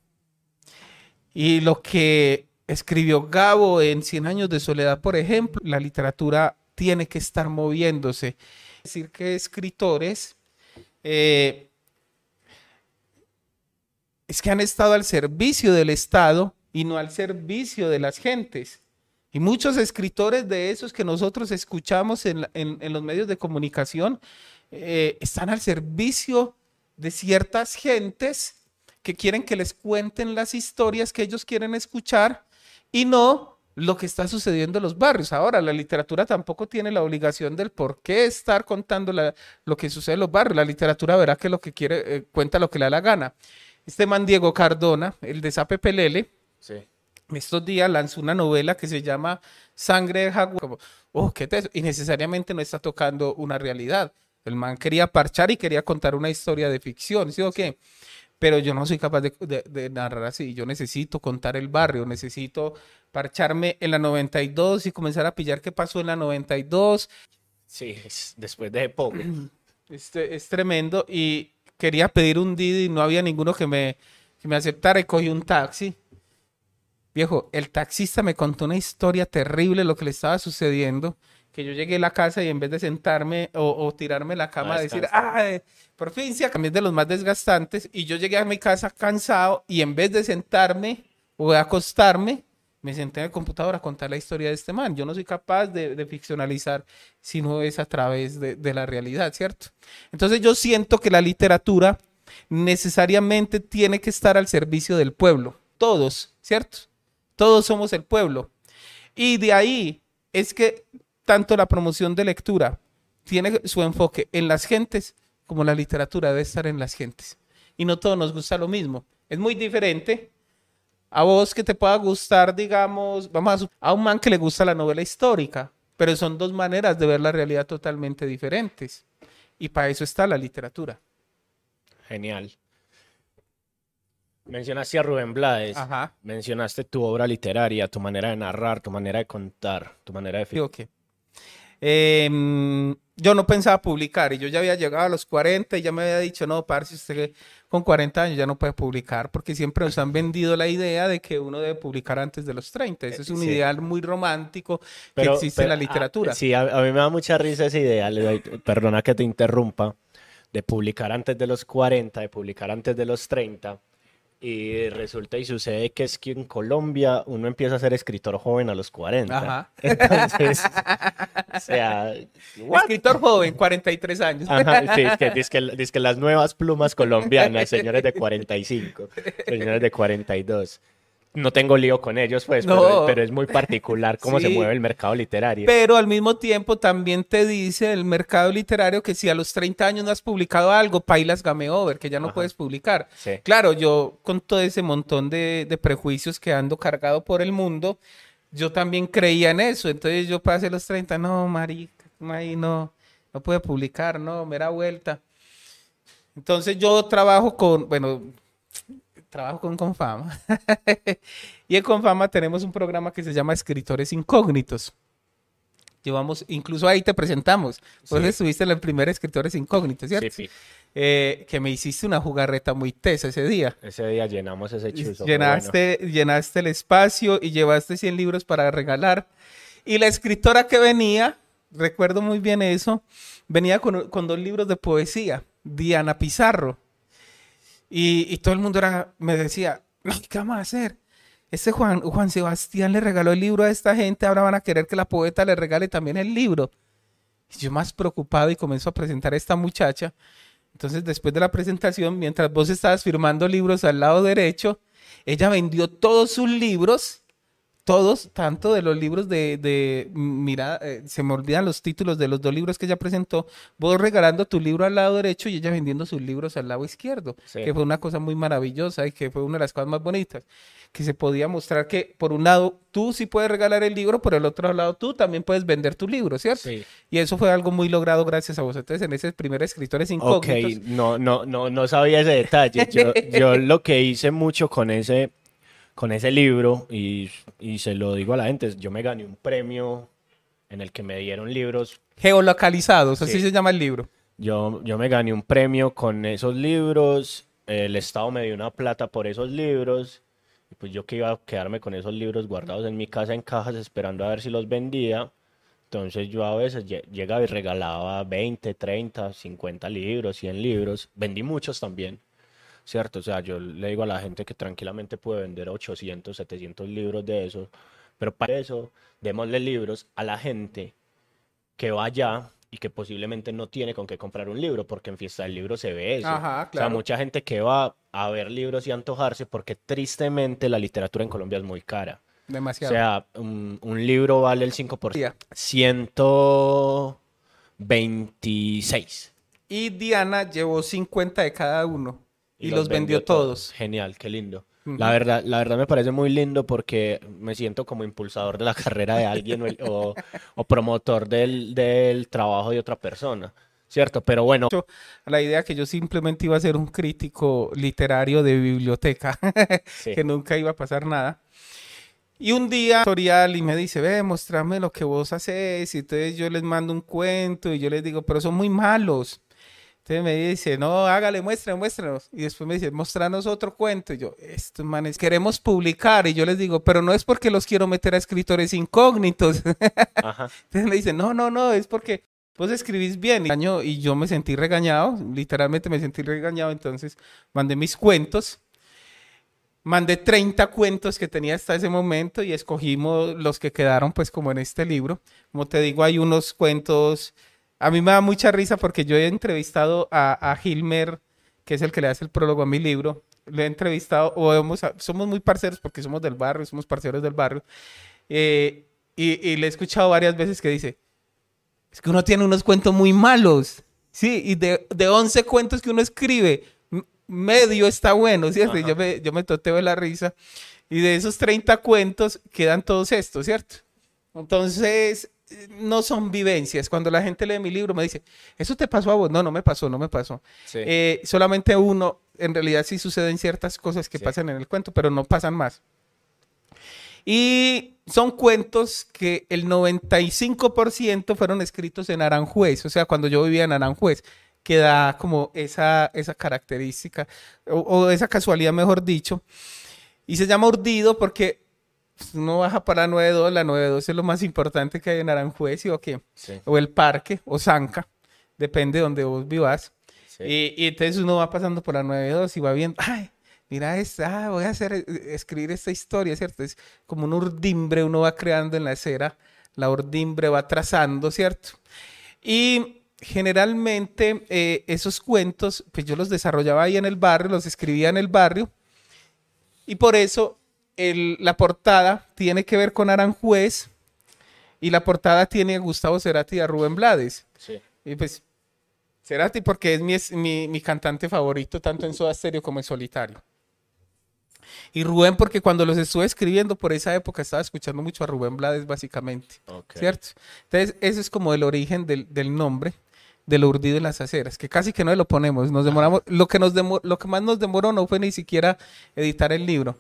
Y lo que escribió Gabo en Cien años de soledad, por ejemplo, la literatura tiene que estar moviéndose. Es decir, que escritores eh, es que han estado al servicio del Estado y no al servicio de las gentes. Y muchos escritores de esos que nosotros escuchamos en, los medios de comunicación eh, están al servicio de ciertas gentes que quieren que les cuenten las historias que ellos quieren escuchar y no lo que está sucediendo en los barrios. Ahora, la literatura tampoco tiene la obligación del por qué estar contando lo que sucede en los barrios. La literatura verá que lo que quiere, eh, cuenta lo que le da la gana. Este man Diego Cardona, el de Sape Pelele, estos días lanzó una novela que se llama Sangre de Jaguar. Oh, ¿qué te... Y necesariamente no está tocando una realidad. El man quería parchar y quería contar una historia de ficción, ¿sí o qué? Pero yo no soy capaz de, narrar así. Yo necesito contar el barrio, necesito parcharme en la 92 y comenzar a pillar qué pasó en la 92. Sí, después de poco. Este, es tremendo. Y quería pedir un Didi y no había ninguno que me, que me aceptara y cogí un taxi. Viejo, el taxista me contó una historia terrible de lo que le estaba sucediendo que yo llegué a la casa y en vez de sentarme o, tirarme la cama, decir, ay, por fin se cambié de los más desgastantes, y yo llegué a mi casa cansado y en vez de sentarme o de acostarme, me senté en el computador a contar la historia de este man. Yo no soy capaz de, ficcionalizar si no es a través de, de la realidad, ¿cierto? Entonces yo siento que la literatura necesariamente tiene que estar al servicio del pueblo. Todos, ¿cierto? Todos somos el pueblo. Y de ahí es que tanto la promoción de lectura tiene su enfoque en las gentes como la literatura debe estar en las gentes. Y no todos nos gusta lo mismo. Es muy diferente a vos que te pueda gustar, digamos, vamos a, a un man que le gusta la novela histórica, pero son dos maneras de ver la realidad totalmente diferentes. Y para eso está la literatura. Genial. Mencionaste a Rubén Blades, mencionaste tu obra literaria, tu manera de narrar, tu manera de contar, tu manera de... Digo Em, yo no pensaba publicar y yo ya había llegado a los 40 y ya me había dicho, no, parce, usted con 40 años ya no puede publicar porque siempre nos han vendido la idea de que uno debe publicar antes de los 30. Ese es un ideal muy romántico que existe en la ah, literatura. sí, a, mí me da mucha risa ese ideal, perdona que te interrumpa, de publicar antes de los 40, de publicar antes de los 30 y resulta y sucede que es que en Colombia uno empieza a ser escritor joven a los 40. Ajá. Entonces, o sea, escritor joven, 43 años. Ajá, sí, es que, dice que las nuevas plumas colombianas, señores de 45, señores de 42 no tengo lío con ellos, pues, pero, es muy particular cómo se mueve el mercado literario. Pero al mismo tiempo también te dice el mercado literario que si a los 30 años no has publicado algo, pailas game over, que ya no puedes publicar. Claro, yo con todo ese montón de, prejuicios que ando cargado por el mundo, yo también creía en eso. Entonces yo pasé los 30, no, marica, no, no puede publicar, no, me da vuelta. Entonces yo trabajo con, bueno, trabajo con Confama. y en Confama tenemos un programa que se llama Escritores Incógnitos. Llevamos, incluso ahí te presentamos. Pues estuviste en el primer Escritores Incógnitos, ¿cierto? Sí, sí. Eh, que me hiciste una jugarreta muy tesa ese día. Ese día llenamos ese chuzo. Llenaste, llenaste el espacio y llevaste 100 libros para regalar. Y la escritora que venía, recuerdo muy bien eso, venía con, con dos libros de poesía, Diana Pizarro. Y, todo el mundo me decía, ¿qué vamos a hacer? Este Juan, Juan Sebastián le regaló el libro a esta gente, ahora van a querer que la poeta le regale también el libro. Y yo más preocupado y comenzó a presentar a esta muchacha. Entonces, después de la presentación, mientras vos estabas firmando libros al lado derecho, ella vendió todos sus libros todos, tanto de los libros de, mira, eh, se me olvidan los títulos de los dos libros que ella presentó, vos regalando tu libro al lado derecho y ella vendiendo sus libros al lado izquierdo, que fue una cosa muy maravillosa y que fue una de las cosas más bonitas, que se podía mostrar que por un lado tú sí puedes regalar el libro, por el otro lado tú también puedes vender tu libro, ¿cierto? Y eso fue algo muy logrado gracias a vos. Entonces, en ese primer escritores incógnitos. Ok, no, no, no, no sabía ese detalle. yo lo que hice mucho con ese con ese libro y, y se lo digo a la gente, yo me gané un premio en el que me dieron libros. Geolocalizados, así Sí. se llama el libro. Yo, yo me gané un premio con esos libros, el Estado me dio una plata por esos libros, y pues yo que iba a quedarme con esos libros guardados en mi casa en cajas esperando a ver si los vendía. Entonces yo a veces lle- llegaba y regalaba 20, 30, 50 libros, 100 libros. Vendí muchos también, ¿cierto? O sea, yo le digo a la gente que tranquilamente puede vender 800, 700 libros de esos. Pero para eso, démosle libros a la gente que va allá y que posiblemente no tiene con qué comprar un libro, porque en Fiesta del Libro se ve eso. Ajá, O sea, claro. mucha gente que va a ver libros y antojarse, porque tristemente la literatura en Colombia es muy cara. O Demasiado. sea, un, un libro vale el 5%. Ya. 126. Y Diana llevó 50 de cada uno y, los, vendió, todos. Genial, qué lindo. La verdad, la verdad me parece muy lindo porque me siento como impulsador de la carrera de alguien o, o- promotor del, del trabajo de otra persona, ¿cierto? Pero bueno, La idea que yo simplemente iba a ser un crítico literario de biblioteca, sí. que nunca iba a pasar nada. Y un día, tutorial y me dice, ve, mostrame lo que vos haces. Y entonces yo les mando un cuento y yo les digo, pero son muy malos. Entonces me dice, no, hágale, muéstrenos, muéstrenos. Y después me dice, mostranos otro cuento. Y yo, estos manes queremos publicar. Y yo les digo, pero no es porque los quiero meter a escritores incógnitos. Ajá. Entonces me dice, no, no, no, es porque vos escribís bien. Y yo me sentí regañado, literalmente me sentí regañado. Entonces mandé mis cuentos. Mandé 30 cuentos que tenía hasta ese momento y escogimos los que quedaron pues como en este libro. Como te digo, hay unos cuentos, a mí me da mucha risa porque yo he entrevistado a, a Gilmer, que es el que le hace el prólogo a mi libro. Lo he entrevistado, o hemos, somos muy parceros porque somos del barrio, somos parceros del barrio. Eh, y, y le he escuchado varias veces que dice, es que uno tiene unos cuentos muy malos. Sí, y de, de 11 cuentos que uno escribe, medio está bueno, ¿cierto? Ajá. yo me, yo me toteo de la risa. Y de esos 30 cuentos quedan todos estos, ¿cierto? Entonces, no son vivencias. Cuando la gente lee mi libro me dice, ¿eso te pasó a vos? No, no me pasó, no me pasó. Sí. Eh, solamente uno, en realidad sí suceden ciertas cosas que Sí. pasan en el cuento, pero no pasan más. Y son cuentos que el 95% fueron escritos en Aranjuez, o sea, cuando yo vivía en Aranjuez, que da como esa, esa característica, o, o esa casualidad, mejor dicho. Y se llama Urdido porque pues, uno baja para la 92, la 92 es lo más importante que hay en Aranjuez, ¿sí o qué? Sí, O el parque, o Zanca, depende de donde vos vivas. sí. Y, y entonces uno va pasando por la 92 y va viendo, ay, mira esta, ah, voy a hacer, eh, escribir esta historia, ¿cierto? Es como un urdimbre, uno va creando en la acera, la urdimbre va trazando, ¿cierto? Y generalmente eh, esos cuentos, pues yo los desarrollaba ahí en el barrio, los escribía en el barrio, y por eso el- la portada tiene que ver con Aranjuez, y la portada tiene a Gustavo Cerati y a Rubén Blades. sí. Y pues, Cerati porque es mi, es mi, mi cantante favorito, tanto en Soda Stereo como en solitario. Y Rubén porque cuando los estuve escribiendo por esa época estaba escuchando mucho a Rubén Blades básicamente, Ok. ¿cierto? Entonces, ese es como el origen del, del nombre del urdido en las aceras, que casi que no lo ponemos, nos demoramos, lo que, nos demo- lo que más nos demoró no fue ni siquiera editar el libro,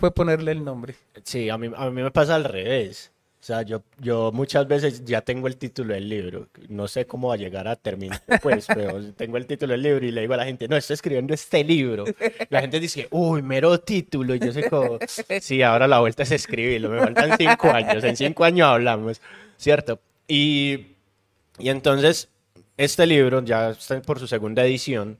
fue ponerle el nombre. Sí, a mí, a mí me pasa al revés. O sea, yo, yo muchas veces ya tengo el título del libro. No sé cómo va a llegar a terminar, pues, pero tengo el título del libro y le digo a la gente, no, estoy escribiendo este libro. La gente dice, uy, mero título. Y yo sé como, sí, ahora la vuelta es escribirlo. Me faltan cinco años. En cinco años hablamos, ¿cierto? Y, y entonces, este libro ya está por su segunda edición.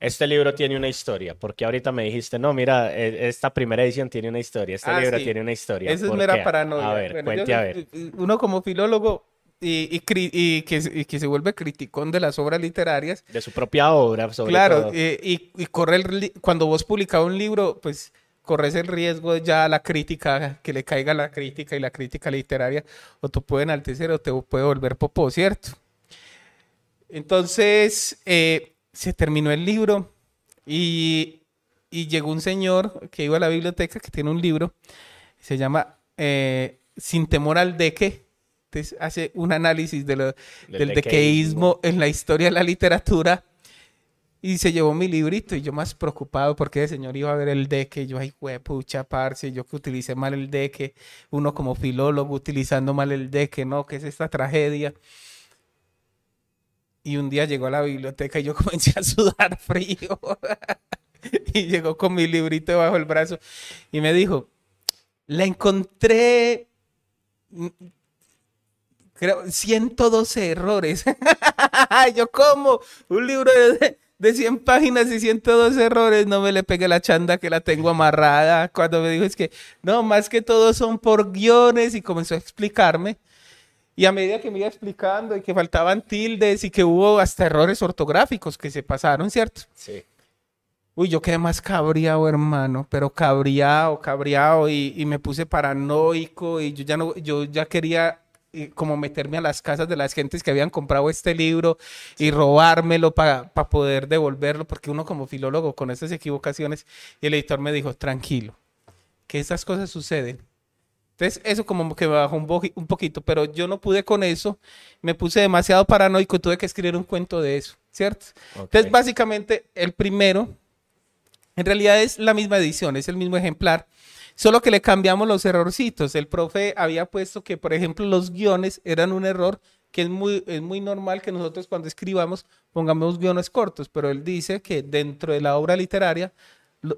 Este libro tiene una historia, porque ahorita me dijiste, no, mira, e- esta primera edición tiene una historia, este Ah, libro sí. tiene una historia. Eso es ¿Por mera paranoia. A ver, Bueno, cuente yo- a ver. Uno como filólogo y, y y que, y que se vuelve criticón de las obras literarias, De su propia obra, sobre claro, todo. eh, y, corre el cuando vos publicas un libro, pues corres el riesgo ya la crítica, que le caiga la crítica y la crítica literaria, o te puede enaltecer o te puede volver popó, ¿cierto? Entonces, eh, se terminó el libro y, y llegó un señor que iba a la biblioteca que tiene un libro, se llama eh, Sin temor al deque. Entonces hace un análisis de lo- del, Del dequeísmo en la historia de la literatura Y se llevó mi librito y yo más preocupado porque el señor iba a ver el deque. Yo, ay, pucha, parce, yo que utilicé mal el deque. Uno como filólogo utilizando mal el deque, ¿no? ¿Qué es esta tragedia? Y un día llegó a la biblioteca y yo comencé a sudar frío. y llegó con mi librito bajo el brazo y me dijo, la encontré, mm, creo, 112 errores. yo como un libro de, de 100 páginas y 112 errores, no me le pegué la chanda que la tengo amarrada. Cuando me dijo es que, no, más que todo son por guiones y comenzó a explicarme. Y a medida que me iba explicando y que faltaban tildes y que hubo hasta errores ortográficos que se pasaron, ¿cierto? Sí. Uy, yo quedé más cabreado, hermano, pero cabreado, cabreado y, y me puse paranoico y yo ya no, yo ya quería como meterme a las casas de las gentes que habían comprado este libro y robármelo para poder devolverlo, porque uno como filólogo con esas equivocaciones, y el editor me dijo, tranquilo, que esas cosas suceden. Entonces, eso como que me bajó un, un poquito, pero yo no pude con eso, me puse demasiado paranoico y tuve que escribir un cuento de eso, ¿cierto? Entonces, básicamente, el primero, en realidad es la misma edición, es el mismo ejemplar, Solo que le cambiamos los errorcitos. El profe había puesto que, por ejemplo, los guiones eran un error que es muy, es muy normal que nosotros cuando escribamos pongamos guiones cortos, pero él dice que dentro de la obra literaria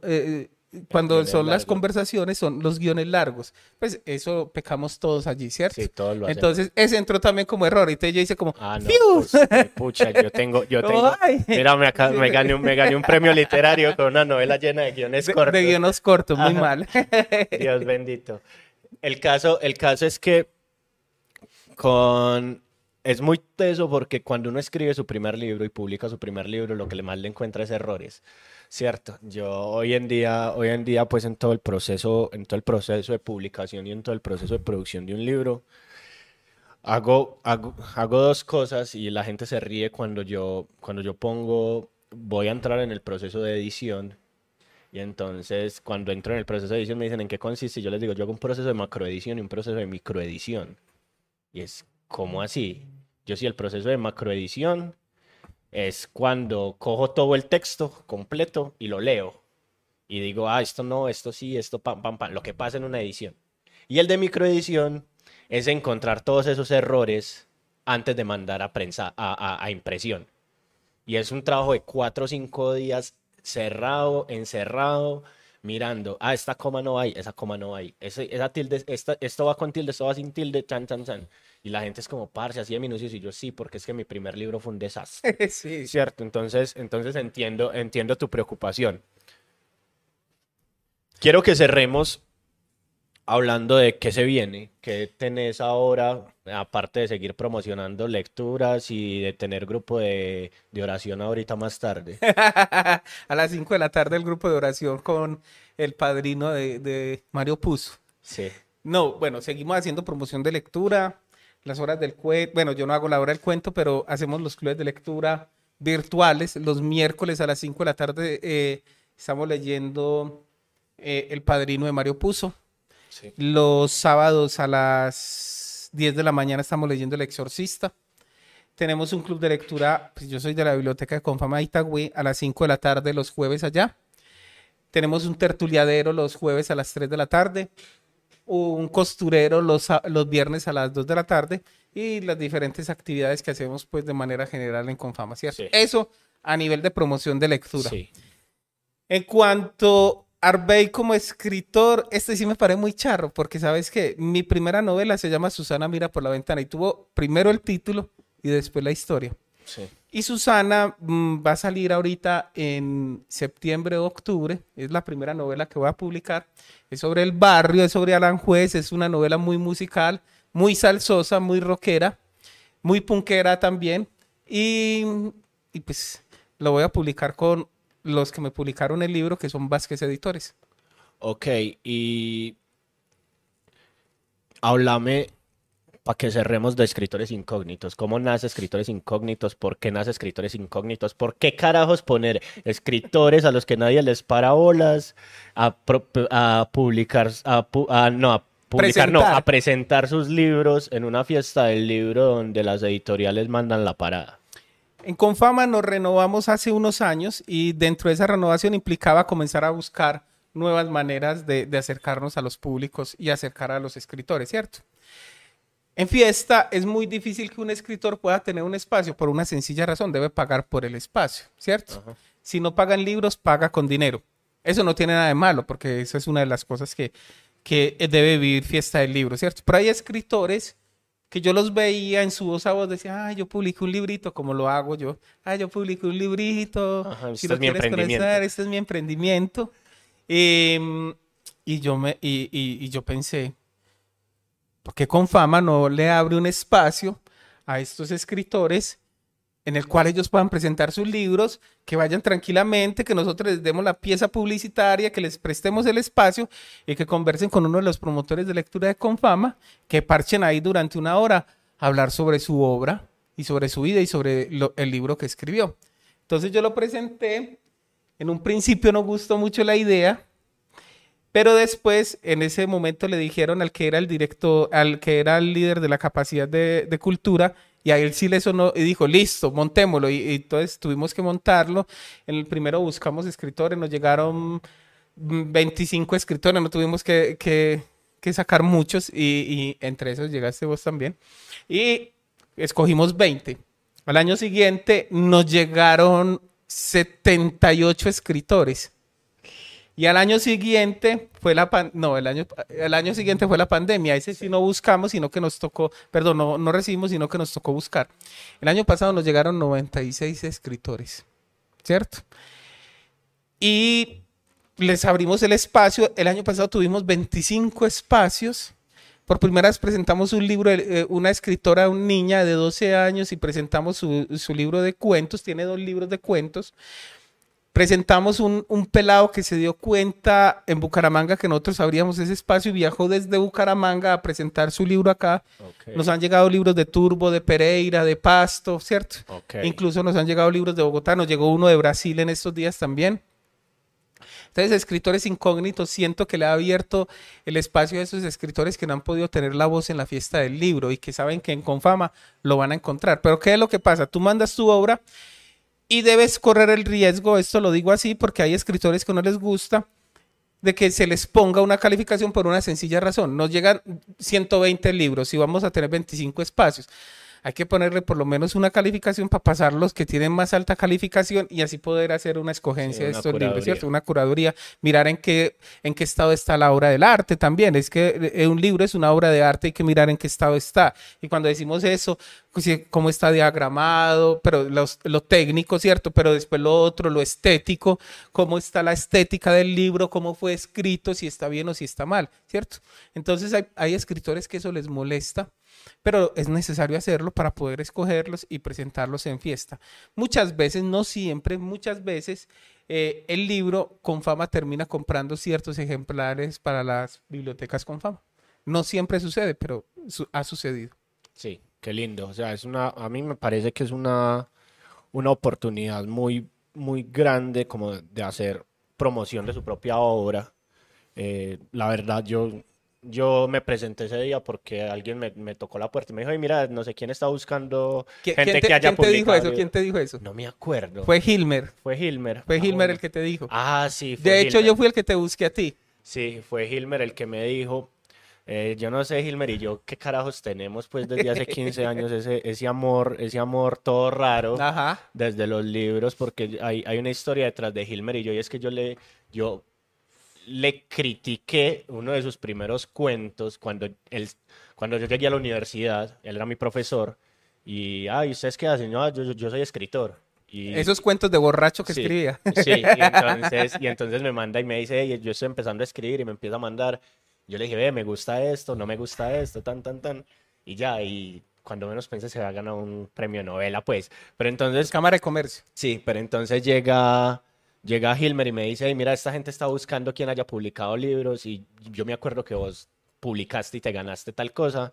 eh, cuando son las conversaciones, son los guiones largos. Pues eso pecamos todos allí, ¿cierto? Sí, todos lo hacemos. Entonces, ese entró también como error. Y entonces yo hice como, ah, no, pues, pucha, yo tengo, yo tengo, mira, me, me, gané un, me gané un premio literario con una novela llena de guiones cortos. De, guiones cortos, muy mal. Dios bendito. El caso, el caso es que con... Es muy teso porque cuando uno escribe su primer libro y publica su primer libro, lo que le más le encuentra es errores. Cierto, yo hoy en día, hoy en día, pues en todo el proceso, en todo el proceso de publicación y en todo el proceso de producción de un libro, hago, hago, hago dos cosas y la gente se ríe cuando yo, cuando yo pongo, voy a entrar en el proceso de edición y entonces cuando entro en el proceso de edición me dicen en qué consiste y yo les digo, yo hago un proceso de macroedición y un proceso de microedición. Y es, ¿cómo así? Yo sí, el proceso de macroedición es cuando cojo todo el texto completo y lo leo. Y digo, ah, esto no, esto sí, esto pam, pam, pam, lo que pasa en una edición. Y el de microedición es encontrar todos esos errores antes de mandar a prensa, a, impresión. Y es un trabajo de cuatro o cinco días cerrado, encerrado, mirando, ah, esta coma no hay, esa coma no hay, esa tilde, esto va con tilde, esto va sin tilde, chan, chan, chan. Y la gente es como, parce, así de minucios. Y yo, sí, porque es que mi primer libro fue un desastre. sí. Cierto, entonces, entonces entiendo, entiendo tu preocupación. Quiero que cerremos hablando de qué se viene, qué tenés ahora, aparte de seguir promocionando lecturas y de tener grupo de, de oración ahorita más tarde. A las 5 de la tarde el grupo de oración con el padrino de, de Mario Puzo. Sí. No, bueno, seguimos haciendo promoción de lectura las horas del cuento, bueno, yo no hago la hora del cuento, pero hacemos los clubes de lectura virtuales. Los miércoles a las 5 de la tarde eh, estamos leyendo eh, El Padrino de Mario Puzo. Los sábados a las 10 de la mañana estamos leyendo El Exorcista. Tenemos un club de lectura, pues yo soy de la biblioteca de Confama de Itagüí, a las 5 de la tarde los jueves allá. Tenemos un tertuliadero los jueves a las 3 de la tarde un costurero los, los viernes a las 2 de la tarde y las diferentes actividades que hacemos pues de manera general en Confama, Eso a nivel de promoción de lectura. En cuanto a Arbey como escritor, este sí me parece muy charro, porque sabes que mi primera novela se llama Susana mira por la ventana y tuvo primero el título y después la historia. Y Susana mm, va a salir ahorita en septiembre o octubre. Es la primera novela que voy a publicar. Es sobre el barrio, es sobre Aranjuez. Es una novela muy musical, muy salsosa, muy rockera, muy punkera también. Y, y pues lo voy a publicar con los que me publicaron el libro, que son Vázquez Editores. Ok, y háblame para que cerremos de escritores incógnitos. ¿Cómo nace escritores incógnitos? ¿Por qué nace escritores incógnitos? ¿Por qué carajos poner escritores a los que nadie les para bolas a, publicar, a, no, a publicar, no, a presentar sus libros en una fiesta del libro donde las editoriales mandan la parada? En Confama nos renovamos hace unos años y dentro de esa renovación implicaba comenzar a buscar nuevas maneras de, de acercarnos a los públicos y acercar a los escritores, ¿cierto? En fiesta es muy difícil que un escritor pueda tener un espacio por una sencilla razón, debe pagar por el espacio, ¿cierto? Si no pagan libros, paga con dinero. Eso no tiene nada de malo, porque esa es una de las cosas que, que debe vivir fiesta del libro, ¿cierto? Pero hay escritores que yo los veía en su voz a voz, decía, ah, yo publico un librito, como lo hago yo. Ah, yo publico un librito. Ajá, si este lo es quieres conocer, este es mi emprendimiento. Em, y, yo me, y, y- y yo pensé, ¿por qué con fama no le abre un espacio a estos escritores en el cual ellos puedan presentar sus libros, que vayan tranquilamente, que nosotros les demos la pieza publicitaria, que les prestemos el espacio y que conversen con uno de los promotores de lectura de Confama, que parchen ahí durante una hora a hablar sobre su obra y sobre su vida y sobre el libro que escribió. Entonces yo lo presenté, en un principio no gustó mucho la idea, pero después, en ese momento, le dijeron al que era el director, al que era el líder de la capacidad de, de cultura, y a él sí le sonó y dijo, listo, montémoslo. Y, y entonces tuvimos que montarlo. En el primero buscamos escritores, nos llegaron mm, 25 escritores, no tuvimos que, que- que sacar muchos, y, y entre esos llegaste vos también. Y escogimos 20. Al año siguiente nos llegaron 78 escritores. Y al año siguiente fue la pan- no, el año, el año siguiente fue la pandemia. Ese sí no buscamos, sino que nos tocó, perdón, no, no recibimos, sino que nos tocó buscar. El año pasado nos llegaron 96 escritores, ¿cierto? Y les abrimos el espacio. El año pasado tuvimos 25 espacios. Por primera vez presentamos un libro, eh, una escritora, una niña de 12 años, y presentamos su, su libro de cuentos. Tiene dos libros de cuentos presentamos un, un pelado que se dio cuenta en Bucaramanga que nosotros abríamos ese espacio y viajó desde Bucaramanga a presentar su libro acá. Ok. Nos han llegado libros de Turbo, de Pereira, de Pasto, ¿cierto? Ok. Incluso nos han llegado libros de Bogotá, nos llegó uno de Brasil en estos días también. Entonces, escritores incógnitos, siento que le ha abierto el espacio a esos escritores que no han podido tener la voz en la fiesta del libro y que saben que en Confama lo van a encontrar. Pero ¿qué es lo que pasa? Tú mandas tu obra y debes correr el riesgo, esto lo digo así porque hay escritores que no les gusta, de que se les ponga una calificación por una sencilla razón. Nos llegan 120 libros y vamos a tener 25 espacios. Hay que ponerle por lo menos una calificación para pasar los que tienen más alta calificación y así poder hacer una escogencia Sí, de una estos libros, curaduría. ¿cierto? Una curaduría, mirar en qué, en qué estado está la obra del arte también. Es que eh, un libro es una obra de arte, hay que mirar en qué estado está. Y cuando decimos eso, pues, cómo está diagramado, pero los- lo técnico, ¿cierto? Pero después lo otro, lo estético, cómo está la estética del libro, cómo fue escrito, si está bien o si está mal, ¿cierto? Entonces hay, hay escritores que eso les molesta, pero es necesario hacerlo para poder escogerlos y presentarlos en fiesta. Muchas veces, no siempre, muchas veces eh, el libro con fama termina comprando ciertos ejemplares para las bibliotecas con fama. No siempre sucede, pero su- ha sucedido. Sí, qué lindo. O sea, es una, a mí me parece que es una, una oportunidad muy, muy grande como de hacer promoción de su propia obra. Eh, la verdad, yo, yo me presenté ese día porque alguien me, me tocó la puerta y me dijo, "Ay, mira, no sé quién está buscando ¿Qui- gente ¿Quién te, que haya quién te dijo eso? ¿Quién libros". te dijo eso? No me acuerdo. Fue Hilmer. Fue Hilmer. Fue Ah, Hilmer bueno. el que te dijo. Ah, sí, fue de hecho, yo fui el que te busqué a ti. Sí, fue Hilmer el que me dijo, eh, yo no sé, Hilmer y yo, qué carajos tenemos pues desde hace 15 años ese, ese amor, ese amor todo raro Ajá. desde los libros, porque hay, hay una historia detrás de Hilmer y yo, y es que yo le, yo le critiqué uno de sus primeros cuentos cuando, él, cuando yo llegué a la universidad, él era mi profesor, y, ay, ¿ustedes qué hacen? No, yo, yo- yo soy escritor. Y, Esos cuentos de borracho que Sí, escribía. Sí, y entonces, y entonces me manda y me dice, "Ey, yo estoy empezando a escribir y me empieza a mandar. Yo le dije, ve, me gusta esto, no me gusta esto, tan, tan, tan. Y ya, y cuando menos pensé se va a ganar un premio novela, pues. Pero entonces, Cámara de Comercio. sí, pero entonces llega, llega Hilmer y me dice, "Ey, mira, esta gente está buscando quien haya publicado libros y yo me acuerdo que vos publicaste y te ganaste tal cosa,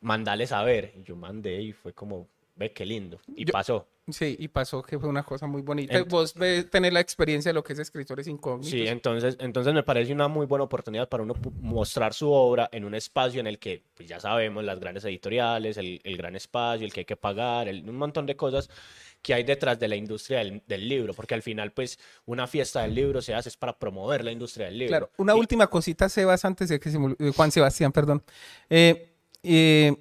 mandale saber. Y yo mandé y fue como, ve qué lindo. Y Yo- pasó. Sí, y pasó que fue una cosa muy bonita. Ent- Vos ves tener la experiencia de lo que es escritores incógnitos. Sí, entonces, entonces me parece una muy buena oportunidad para uno mostrar su obra en un espacio en el que, pues ya sabemos, las grandes editoriales, el, el gran espacio, el que hay que pagar, el- un montón de cosas que hay detrás de la industria del, del libro, porque al final, pues, una fiesta del libro se hace es para promover la industria del libro. Claro, una Y- última cosita, Sebas, antes de que se eh, Juan Sebastián, perdón. Eh, eh,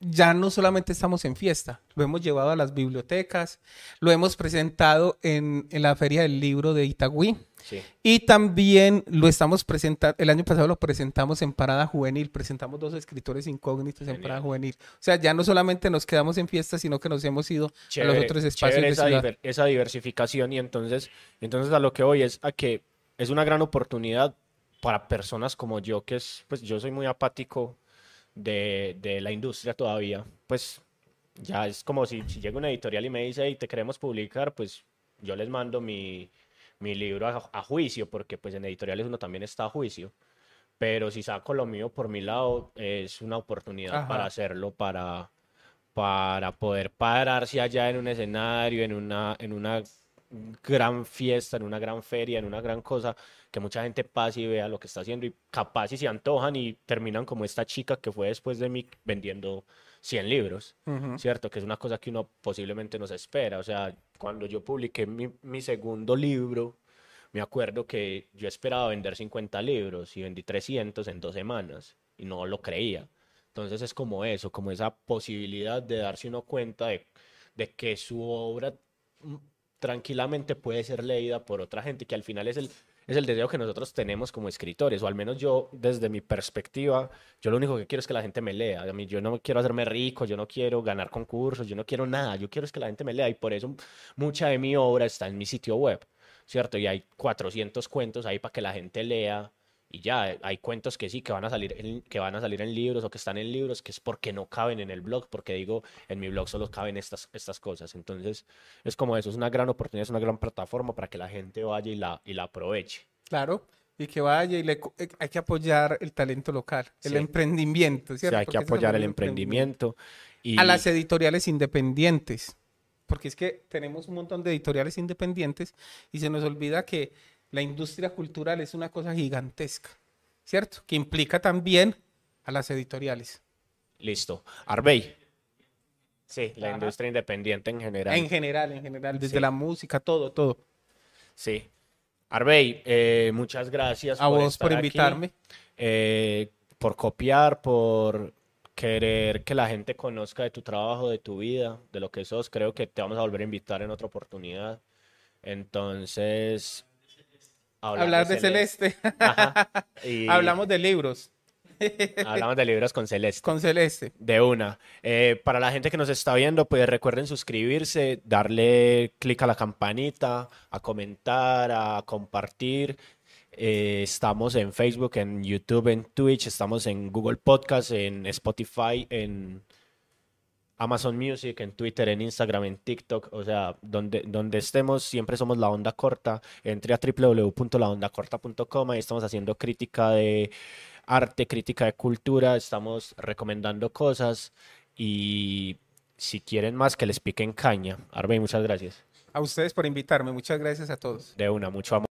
ya no solamente estamos en fiesta, lo hemos llevado a las bibliotecas, lo hemos presentado en, en la Feria del Libro de Itagüí Sí, y también lo estamos presentando, el año pasado lo presentamos en Parada Juvenil, presentamos dos escritores incógnitos en. Parada Juvenil. O sea, ya no solamente nos quedamos en fiesta, sino que nos hemos ido a los otros espacios de esa, ciudad. diver- esa diversificación y entonces, entonces a lo que voy es a que es una gran oportunidad para personas como yo, que es, pues yo soy muy apático de, de la industria todavía, pues ya es como si, si llega una editorial y me dice, hey, te queremos publicar, pues yo les mando mi, mi libro a, a juicio, porque pues en editoriales uno también está a juicio, pero si saco lo mío por mi lado, es una oportunidad Ajá. para hacerlo, para, para poder pararse allá en un escenario, en una, en una gran fiesta, en una gran feria, en una gran cosa, que mucha gente pase y vea lo que está haciendo y capaz y se antojan y terminan como esta chica que fue después de mí vendiendo 100 libros, Ujú. ¿cierto? Que es una cosa que uno posiblemente no se espera. O sea, cuando yo publiqué mi, mi segundo libro, me acuerdo que yo esperaba vender 50 libros y vendí 300 en dos semanas y no lo creía. Entonces es como eso, como esa posibilidad de darse uno cuenta de, de que su obra tranquilamente puede ser leída por otra gente, que al final es el, es el deseo que nosotros tenemos como escritores, o al menos yo, desde mi perspectiva, yo lo único que quiero es que la gente me lea. A mí, yo no quiero hacerme rico, yo no quiero ganar concursos, yo no quiero nada, yo quiero es que la gente me lea y por eso mucha de mi obra está en mi sitio web, ¿cierto? Y hay 400 cuentos ahí para que la gente lea. Y ya, eh, hay cuentos que sí, que van a salir en, que van a salir en libros o que están en libros, que es porque no caben en el blog, porque digo, en mi blog solo caben estas, estas cosas. Entonces, es como eso, es una gran oportunidad, es una gran plataforma para que la gente vaya y la, y la aproveche. Claro, y que vaya y le, eh, hay que apoyar el talento local, el Sí. emprendimiento, ¿cierto? sea, hay Porque que apoyar el emprendimiento. Y A las editoriales independientes, porque es que tenemos un montón de editoriales independientes y se nos olvida que la industria cultural es una cosa gigantesca, ¿cierto? Que implica también a las editoriales. listo. Arbey. Sí, la Ajá. industria independiente en general. En general, en general, desde Sí. la música, todo, todo. Sí. Arbey, eh, muchas gracias A por vos por aquí, invitarme. eh, por copiar, por querer que la gente conozca de tu trabajo, de tu vida, de lo que sos. Creo que te vamos a volver a invitar en otra oportunidad. Entonces, Hablar de Celeste. Ajá. Y Hablamos de libros hablamos de libros con Celeste. con Celeste. De una. Eh, para la gente que nos está viendo, pues recuerden suscribirse, darle clic a la campanita, a comentar, a compartir. Eh, estamos en Facebook, en YouTube, en Twitch, estamos en Google Podcast, en Spotify, en Amazon Music, en Twitter, en Instagram, en TikTok, o sea, donde, donde estemos, siempre somos La Onda Corta. Entre a www.laondacorta.com, ahí estamos haciendo crítica de arte, crítica de cultura, estamos recomendando cosas y si quieren más que les piquen caña. Arbey, muchas gracias. A ustedes por invitarme. Muchas gracias a todos. De una, mucho amor.